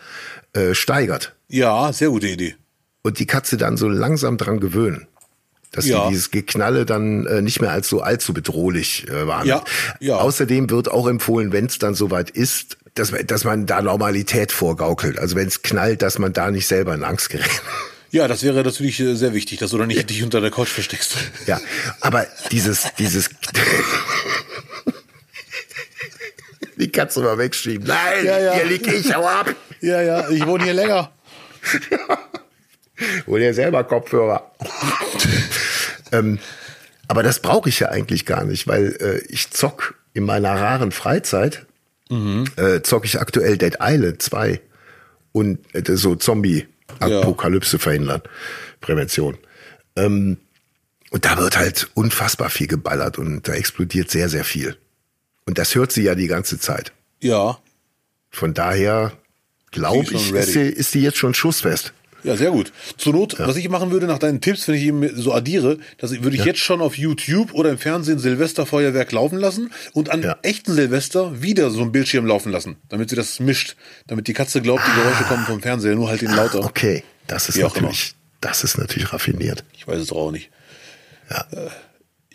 äh, steigert nice. Ja, sehr gute Idee. und die Katze dann so langsam dran gewöhnen. Dass Ja. sie dieses Geknalle dann äh, nicht mehr als so allzu bedrohlich äh, wahrnimmt. Ja, ja. Außerdem wird auch empfohlen, wenn es dann soweit ist, dass, man- dass man da Normalität vorgaukelt. Also wenn es knallt, dass man da nicht selber in Angst gerät. Ja, das wäre natürlich äh, sehr wichtig, dass du da nicht dich unter der Couch versteckst. Ja, aber dieses, dieses, die Katze mal wegschieben. Nein, Ja, ja. hier lieg ich, hau ab. Ja, ja, ich wohne hier länger. Hol dir selber Kopfhörer. ähm, aber das brauche ich ja eigentlich gar nicht, weil äh, ich zock in meiner raren Freizeit, äh, zock ich aktuell Dead Island 2 und äh, so Zombie-Apokalypse verhindern, Prävention. Ähm, und da wird halt unfassbar viel geballert und da explodiert sehr, sehr viel. Und das hört sie ja die ganze Zeit. Ja. Von daher glaube Sie ich, ist sie, ist die jetzt schon schussfest. Ja, sehr gut. Zur Not, was ich machen würde nach deinen Tipps, wenn ich ihm so addiere, das würde ich jetzt schon auf YouTube oder im Fernsehen Silvesterfeuerwerk laufen lassen und an Ja. echten Silvester wieder so ein Bildschirm laufen lassen, damit sie das mischt, damit die Katze glaubt, die Geräusche kommen vom Fernseher, nur halt in lauter. Okay, das ist Wie auch natürlich, das ist natürlich raffiniert. Ich weiß es doch auch nicht. Ja. Äh,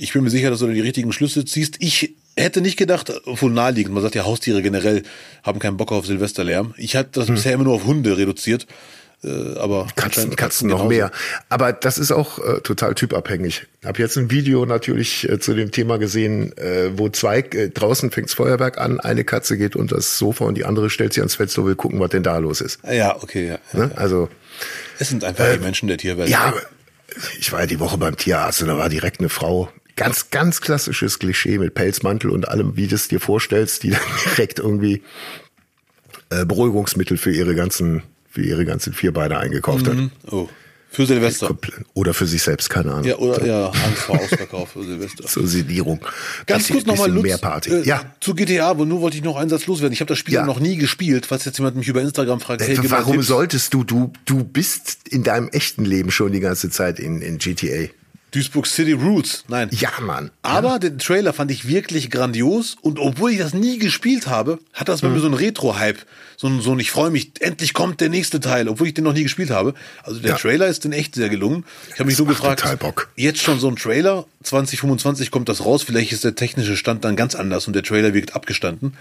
Ich bin mir sicher, dass du da die richtigen Schlüsse ziehst. Ich hätte nicht gedacht, obwohl naheliegend, man sagt ja, Haustiere generell haben keinen Bock auf Silvesterlärm. Ich hatte das bisher immer nur auf Hunde reduziert. Äh, aber Katzen, Katzen noch genauso. mehr. Aber das ist auch äh, total typabhängig. Hab jetzt ein Video natürlich äh, zu dem Thema gesehen, äh, wo zwei äh, draußen fängt's Feuerwerk an, eine Katze geht unter das Sofa und die andere stellt sich ans Fenster und will gucken, was denn da los ist. Ja, okay, ja. Ne? Also Es sind einfach die Menschen der Tierwelt. ja, ich war ja die Woche beim Tierarzt und da war direkt eine Frau. Ganz, ganz klassisches Klischee mit Pelzmantel und allem, wie du es dir vorstellst, die dann direkt irgendwie äh, Beruhigungsmittel für ihre ganzen, für ihre ganzen Vierbeine eingekauft hat. Oh. Für Silvester. Oder für sich selbst, keine Ahnung. Ja, oder ja, Angst vor Ausverkauf für Silvester. Zur Sedierung. Ganz Bisschen- kurz nochmal, Lutz, mehr Party. äh, ja. zu GTA, wo nur wollte ich noch einen Satz loswerden. Ich habe das Spiel Ja. noch nie gespielt, falls jetzt jemand mich über Instagram fragt, hey, mal Warum solltest du, du, du bist in deinem echten Leben schon die ganze Zeit in, in GTA. Duisburg City Roots. Nein. Ja, Mann. Aber den Trailer fand ich wirklich grandios und obwohl ich das nie gespielt habe, hat das bei Mhm. mir so einen Retro-Hype. So ein, so ein ich freue mich, endlich kommt der nächste Teil, obwohl ich den noch nie gespielt habe. Also der Ja. Trailer ist in echt sehr gelungen. Ich habe mich Das nur gefragt, jetzt schon so ein Trailer, 2025 kommt das raus, vielleicht ist der technische Stand dann ganz anders und der Trailer wirkt abgestanden.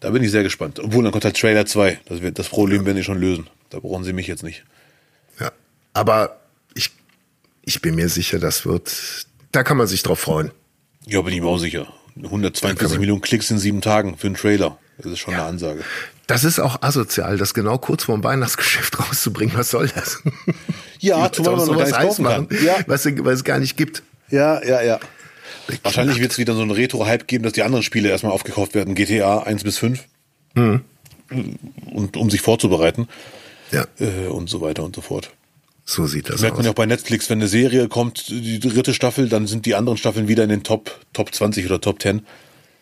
Da bin ich sehr gespannt. Obwohl, dann kommt halt Trailer 2. Das, wird, das Problem werden die schon lösen. Da brauchen sie mich jetzt nicht. Ja. Aber ich, bin mir sicher, das wird, da kann man sich drauf freuen. Ja, bin ich mir auch sicher. kann 142 man- Millionen Klicks in sieben Tagen für einen Trailer. Das ist schon eine Ansage. Das ist auch asozial, das genau kurz vorm Weihnachtsgeschäft rauszubringen. Was soll das? Ja, zumal man sowas kann. machen, Ja. was, es- was es gar nicht gibt. Ja, ja, ja. Wahrscheinlich wird es wieder so einen Retro-Hype geben, dass die anderen Spiele erstmal aufgekauft werden. GTA 1 bis 5. Und um sich vorzubereiten. Ja, Äh, und so weiter und so fort. So sieht das Merkt man aus. ja auch bei Netflix, wenn eine Serie kommt, die dritte Staffel, dann sind die anderen Staffeln wieder in den Top, Top 20 oder Top 10.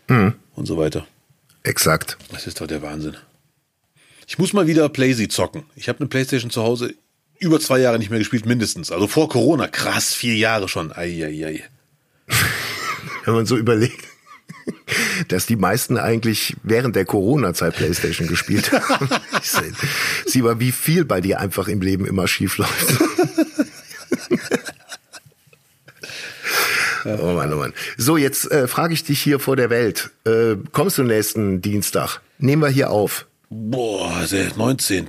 Und so weiter. Exakt. Das ist doch der Wahnsinn. Ich muss mal wieder Playsee zocken. Ich habe eine Playstation zu Hause über zwei Jahre nicht mehr gespielt, mindestens. Also vor Corona. Krass, vier Jahre schon. Eieiei. Wenn man so überlegt, dass die meisten eigentlich während der Corona-Zeit Playstation gespielt haben. Ich Sieh mal, wie viel bei dir einfach im Leben immer schief läuft. Oh Mann, oh Mann. So, jetzt äh, frage ich dich hier vor der Welt. Äh, kommst du nächsten Dienstag? Nehmen wir hier auf. Boah, der 19.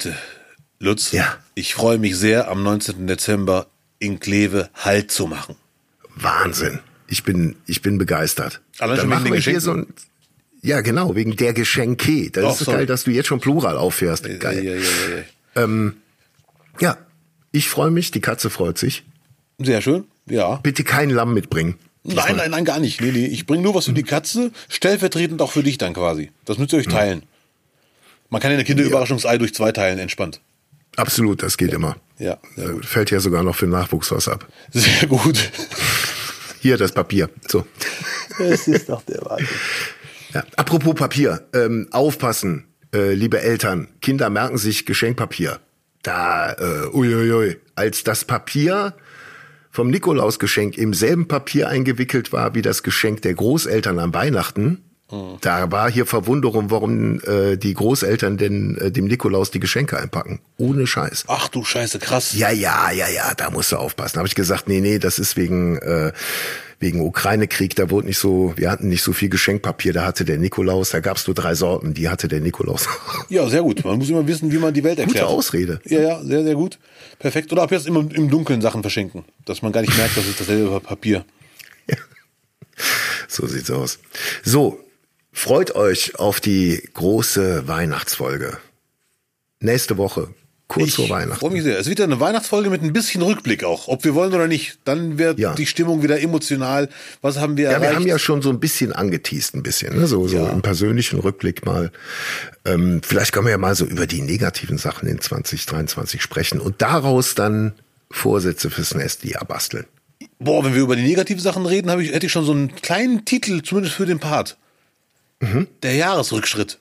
Lutz, Ja. ich freue mich sehr, am 19. Dezember in Kleve Halt zu machen. Wahnsinn. Ich bin, ich bin begeistert. Allein Dann schon machen wir hier Geschenken? so ein, ja, genau, wegen der Geschenke. Das Ach, ist so geil, dass du jetzt schon Plural aufhörst. Geil. Eieiei. Ja, ich freue mich, die Katze freut sich. Sehr schön, ja. Bitte kein Lamm mitbringen. Nein, nein, nein, gar nicht. Nee, nee, ich bringe nur was für die Katze, stellvertretend auch für dich dann quasi. Das müsst ihr euch teilen. Man kann ja eine Kinderüberraschungsei durch zwei teilen, entspannt. Absolut, das geht immer. Ja, gut. fällt ja sogar noch für den Nachwuchs was ab. Sehr gut. Hier das Papier. So. Das ist doch der Wahnsinn. Ja. Apropos Papier, ähm, aufpassen, äh, liebe Eltern, Kinder merken sich Geschenkpapier. Da, äh, uiuiui, als das Papier vom Nikolausgeschenk im selben Papier eingewickelt war wie das Geschenk der Großeltern am Weihnachten, da war hier Verwunderung, warum äh, die Großeltern denn äh, dem Nikolaus die Geschenke einpacken. Ohne Scheiß. Ach du Scheiße, krass. Ja, ja, ja, ja, da musst du aufpassen. Habe ich gesagt, nee, nee, das ist wegen äh, wegen Ukraine-Krieg. Da wurde nicht so, wir hatten nicht so viel Geschenkpapier. Da hatte der Nikolaus, da gab's nur drei Sorten. Die hatte der Nikolaus. Ja, sehr gut. Man muss immer wissen, wie man die Welt erklärt. Gute Ausrede. Ja, ja, sehr, sehr gut. Perfekt. Oder ab jetzt immer im Dunkeln Sachen verschenken. Dass man gar nicht merkt, das ist dasselbe Papier. So sieht's aus. So, freut euch auf die große Weihnachtsfolge. Nächste Woche, kurz vor freue Weihnachten. mich sehr. Es wird ja eine Weihnachtsfolge mit ein bisschen Rückblick auch. Ob wir wollen oder nicht. Dann wird Ja. die Stimmung wieder emotional. Was haben wir Ja, erreicht? wir haben ja schon so ein bisschen angeteased, ein bisschen, ne? so, so Ja. im persönlichen Rückblick mal. Ähm, vielleicht können wir ja mal so über die negativen Sachen in 2023 sprechen und daraus dann Vorsätze fürs nächste Jahr basteln. Boah, wenn wir über die negativen Sachen reden, habe ich, hätte ich schon so einen kleinen Titel, zumindest für den Part. Mhm. Der Jahresrückschritt.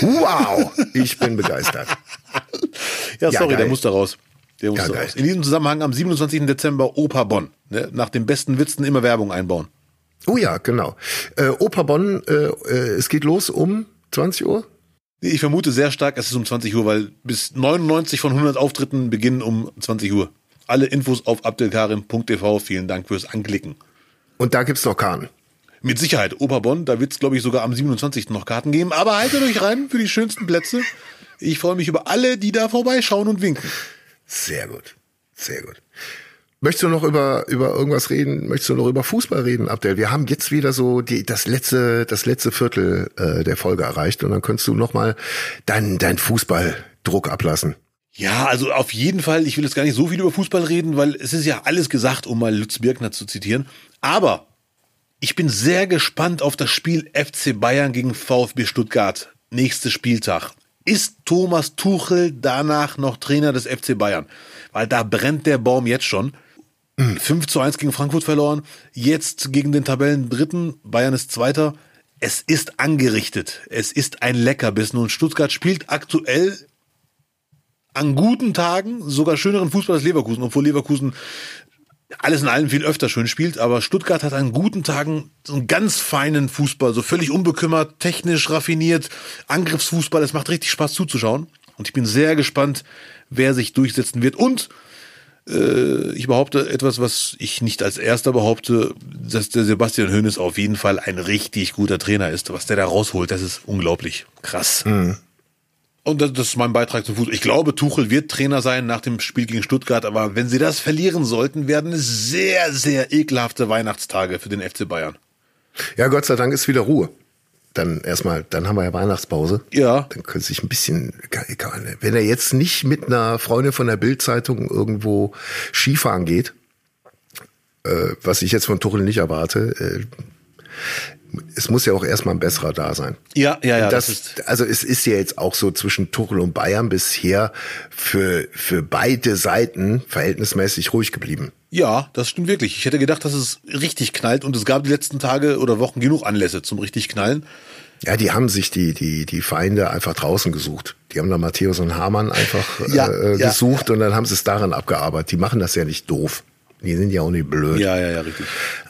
Wow, ich bin begeistert. Ja, Ja, sorry, geil. der muss da raus. Der muss ja, raus. In diesem Zusammenhang am 27. Dezember Opa Bonn. Ne? Nach den besten Witzen immer Werbung einbauen. Oh ja, genau. Äh, Opa Bonn, äh, äh, es geht los um 20 Uhr? Ich vermute sehr stark, es ist um 20 Uhr, weil bis 99 von 100 Auftritten beginnen um 20 Uhr. Alle Infos auf abdelkarim.tv. Vielen Dank fürs Anklicken. Und da gibt's noch Karten. Mit Sicherheit. Oberbonn, da wird's glaube ich, sogar am 27. noch Karten geben. Aber haltet euch rein für die schönsten Plätze. Ich freue mich über alle, die da vorbeischauen und winken. Sehr gut. Sehr gut. Möchtest du noch über, über irgendwas reden? Möchtest du noch über Fußball reden, Abdel? Wir haben jetzt wieder so die, das letzte, das letzte Viertel äh, der Folge erreicht und dann könntest du noch mal deinen dein Fußballdruck ablassen. Ja, also auf jeden Fall. Ich will jetzt gar nicht so viel über Fußball reden, weil es ist ja alles gesagt, um mal Lutz Birkner zu zitieren. Aber ich bin sehr gespannt auf das Spiel FC Bayern gegen VfB Stuttgart. Nächster Spieltag. Ist Thomas Tuchel danach noch Trainer des FC Bayern? Weil da brennt der Baum jetzt schon. 5 zu 1 gegen Frankfurt verloren, jetzt gegen den Tabellen Dritten, Bayern ist Zweiter. Es ist angerichtet. Es ist ein Leckerbissen und Stuttgart spielt aktuell an guten Tagen sogar schöneren Fußball als Leverkusen, obwohl Leverkusen alles in allem viel öfter schön spielt, aber Stuttgart hat an guten Tagen so einen ganz feinen Fußball, so völlig unbekümmert, technisch raffiniert, Angriffsfußball, es macht richtig Spaß zuzuschauen und ich bin sehr gespannt, wer sich durchsetzen wird und äh, ich behaupte etwas, was ich nicht als erster behaupte, dass der Sebastian Hoeneß auf jeden Fall ein richtig guter Trainer ist. Was der da rausholt, das ist unglaublich krass. Mhm. Und das, das ist mein Beitrag zum Fußball. Ich glaube, Tuchel wird Trainer sein nach dem Spiel gegen Stuttgart, aber wenn sie das verlieren sollten, werden es sehr, sehr ekelhafte Weihnachtstage für den FC Bayern. Ja, Gott sei Dank ist wieder Ruhe. Dann erstmal, dann haben wir ja Weihnachtspause. Ja. Dann könnte sich ein bisschen, wenn er jetzt nicht mit einer Freundin von der Bildzeitung irgendwo Skifahren geht, äh, was ich jetzt von Tuchel nicht erwarte, äh, es muss ja auch erstmal ein besserer da sein. Ja, ja, ja. Das, das also es ist ja jetzt auch so zwischen Tuchel und Bayern bisher für, für beide Seiten verhältnismäßig ruhig geblieben. Ja, das stimmt wirklich. Ich hätte gedacht, dass es richtig knallt und es gab die letzten Tage oder Wochen genug Anlässe zum richtig knallen. Ja, die haben sich die, die, die Feinde einfach draußen gesucht. Die haben da Matthäus und Hamann einfach ja, äh, gesucht ja. und dann haben sie es daran abgearbeitet. Die machen das ja nicht doof. Die sind ja auch nicht blöd. Ja, ja, ja, richtig.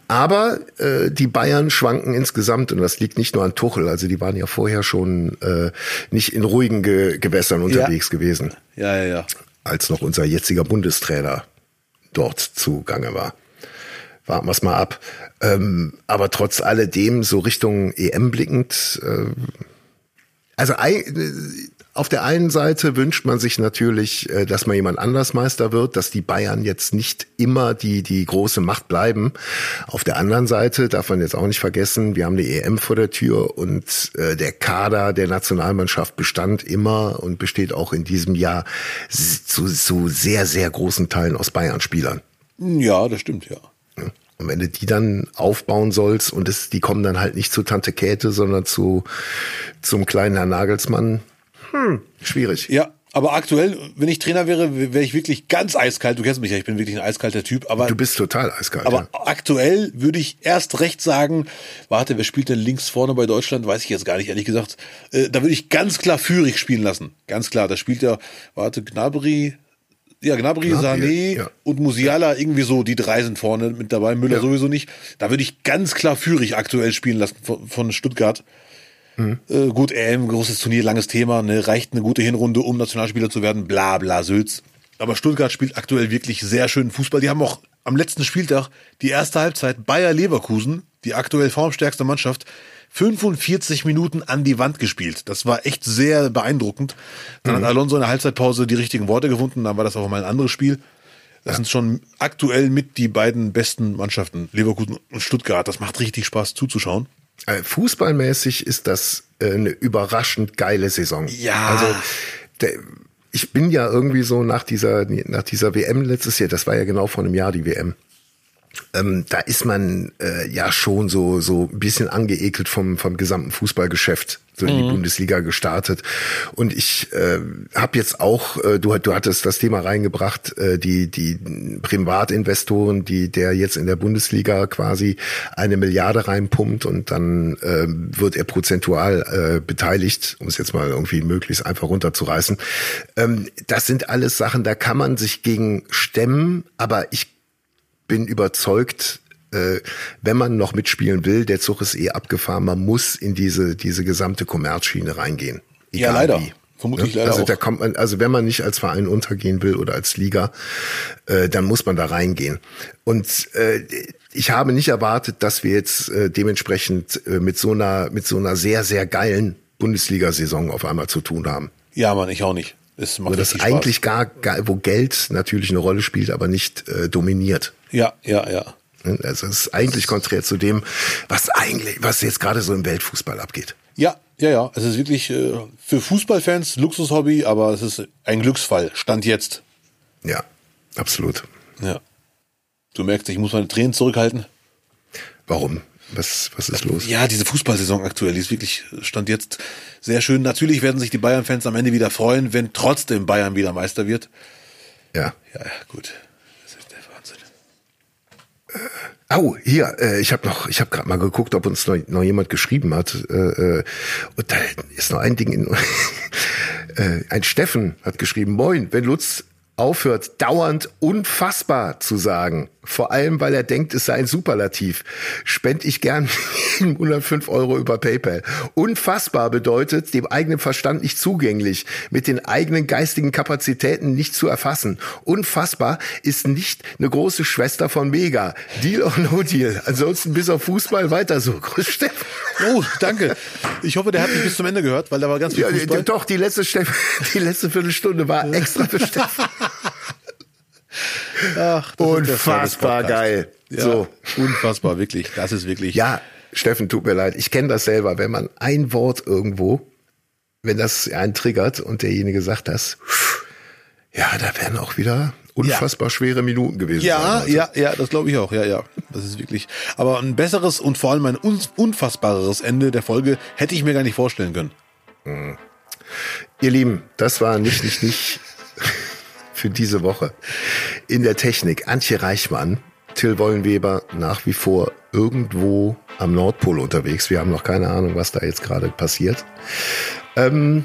Aber äh, die Bayern schwanken insgesamt und das liegt nicht nur an Tuchel. Also die waren ja vorher schon äh, nicht in ruhigen Ge Gewässern unterwegs ja. gewesen. Ja, ja, ja. Als noch unser jetziger Bundestrainer dort zugange war. Warten wir es mal ab. Ähm, aber trotz alledem so Richtung EM blickend. Äh, also auf der einen Seite wünscht man sich natürlich, äh, dass mal jemand anders Meister wird, dass die Bayern jetzt nicht immer die, die große Macht bleiben. Auf der anderen Seite darf man jetzt auch nicht vergessen, wir haben die EM vor der Tür und äh, der Kader der Nationalmannschaft bestand immer und besteht auch in diesem Jahr zu, zu sehr, sehr großen Teilen aus Bayern-Spielern. Ja, das stimmt, ja. Und wenn du die dann aufbauen sollst und es, die kommen dann halt nicht zu Tante Käthe, sondern zu, zum kleinen Herrn Nagelsmann, hm, schwierig. Ja, aber aktuell, wenn ich Trainer wäre, wäre ich wirklich ganz eiskalt. Du kennst mich ja, ich bin wirklich ein eiskalter Typ. Aber du bist total eiskalt. Aber ja. aktuell würde ich erst recht sagen, warte, wer spielt denn links vorne bei Deutschland? Weiß ich jetzt gar nicht, ehrlich gesagt. Äh, da würde ich ganz klar Führig spielen lassen. Ganz klar. Da spielt ja, warte, Gnabry, ja, Gnabry, Sané ja. und Musiala irgendwie so, die drei sind vorne mit dabei, Müller sowieso nicht. Da würde ich ganz klar Führig aktuell spielen lassen von, von Stuttgart. Mhm. Äh, gut, EM, großes Turnier, langes Thema, ne, reicht eine gute Hinrunde, um Nationalspieler zu werden, bla bla Sülz. Aber Stuttgart spielt aktuell wirklich sehr schönen Fußball. Die haben auch am letzten Spieltag die erste Halbzeit Bayer Leverkusen, die aktuell formstärkste Mannschaft, 45 Minuten an die Wand gespielt. Das war echt sehr beeindruckend. Dann mhm. hat Alonso in der Halbzeitpause die richtigen Worte gefunden, dann war das auch mal ein anderes Spiel. Das ja. sind schon aktuell mit die beiden besten Mannschaften, Leverkusen und Stuttgart. Das macht richtig Spaß zuzuschauen. Äh, fußballmäßig ist das äh, eine überraschend geile Saison. Ja. Also der, ich bin ja irgendwie so nach dieser nach dieser WM letztes Jahr, das war ja genau vor einem Jahr die WM. Ähm, da ist man äh, ja schon so so ein bisschen angeekelt vom vom gesamten Fußballgeschäft so in die mhm. Bundesliga gestartet und ich äh, habe jetzt auch äh, du du hattest das Thema reingebracht äh, die die Privatinvestoren die der jetzt in der Bundesliga quasi eine Milliarde reinpumpt und dann äh, wird er prozentual äh, beteiligt um es jetzt mal irgendwie möglichst einfach runterzureißen ähm, das sind alles Sachen da kann man sich gegen stemmen aber ich bin überzeugt, äh, wenn man noch mitspielen will, der Zug ist eh abgefahren, man muss in diese, diese gesamte Kommerzschiene reingehen. ja, leider. Wie. Vermutlich ne? leider also auch. da kommt man, also wenn man nicht als Verein untergehen will oder als Liga, äh, dann muss man da reingehen. Und äh, ich habe nicht erwartet, dass wir jetzt äh, dementsprechend äh, mit so einer mit so einer sehr sehr geilen Bundesliga-Saison auf einmal zu tun haben. Ja, man, ich auch nicht. Es macht also das eigentlich gar, gar, wo Geld natürlich eine Rolle spielt, aber nicht äh, dominiert. Ja, ja, ja. Also es ist eigentlich konträr zu dem, was eigentlich, was jetzt gerade so im Weltfußball abgeht. Ja, ja, ja. Es ist wirklich äh, für Fußballfans Luxushobby, aber es ist ein Glücksfall. Stand jetzt. Ja, absolut. Ja. Du merkst, ich muss meine Tränen zurückhalten. Warum? Was, was ist los? Ja, diese Fußballsaison aktuell, die ist wirklich, stand jetzt sehr schön. Natürlich werden sich die Bayern-Fans am Ende wieder freuen, wenn trotzdem Bayern wieder Meister wird. Ja. Ja, gut. Das ist der Wahnsinn. Äh, au, hier, äh, ich habe noch, ich habe gerade mal geguckt, ob uns noch, noch jemand geschrieben hat. Äh, äh, und da ist noch ein Ding in. äh, ein Steffen hat geschrieben: Moin, wenn Lutz aufhört, dauernd unfassbar zu sagen. Vor allem, weil er denkt, es sei ein Superlativ. Spende ich gern 105 Euro über PayPal. Unfassbar bedeutet, dem eigenen Verstand nicht zugänglich, mit den eigenen geistigen Kapazitäten nicht zu erfassen. Unfassbar ist nicht eine große Schwester von Mega. Deal or no deal. Ansonsten bis auf Fußball weiter so. Grüß Steffen. Oh, danke. Ich hoffe, der hat mich bis zum Ende gehört, weil da war ganz viel Fußball. Ja, doch, die letzte, Steff die letzte Viertelstunde war extra für Steffen. Ach, unfassbar geil. Ja, so. Unfassbar, wirklich. Das ist wirklich. Ja, Steffen, tut mir leid. Ich kenne das selber. Wenn man ein Wort irgendwo, wenn das einen triggert und derjenige sagt das, ja, da werden auch wieder unfassbar ja. schwere Minuten gewesen. Ja, sein, ja, ja, das glaube ich auch. Ja, ja. Das ist wirklich. Aber ein besseres und vor allem ein unfassbareres Ende der Folge hätte ich mir gar nicht vorstellen können. Mhm. Ihr Lieben, das war nicht, nicht, nicht für diese Woche. In der Technik Antje Reichmann, Till Wollenweber nach wie vor irgendwo am Nordpol unterwegs. Wir haben noch keine Ahnung, was da jetzt gerade passiert. Ähm,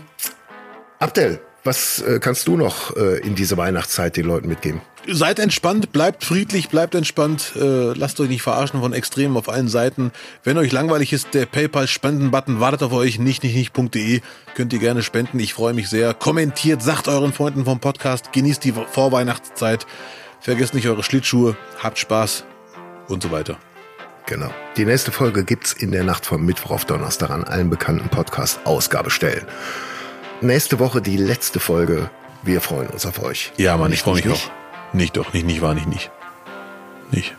Abdel, was äh, kannst du noch äh, in diese Weihnachtszeit den Leuten mitgeben? Seid entspannt, bleibt friedlich, bleibt entspannt, äh, lasst euch nicht verarschen von Extremen auf allen Seiten. Wenn euch langweilig ist, der PayPal-Spenden-Button wartet auf euch, nicht, nicht, nicht.de, könnt ihr gerne spenden, ich freue mich sehr. Kommentiert, sagt euren Freunden vom Podcast, genießt die Vorweihnachtszeit, vergesst nicht eure Schlittschuhe, habt Spaß und so weiter. Genau. Die nächste Folge gibt's in der Nacht vom Mittwoch auf Donnerstag an allen bekannten Podcast-Ausgabestellen nächste Woche die letzte Folge. Wir freuen uns auf euch. Ja, Mann, ich freue mich nicht. auch. Nicht, doch, nicht, nicht, war nicht, nicht. Nicht.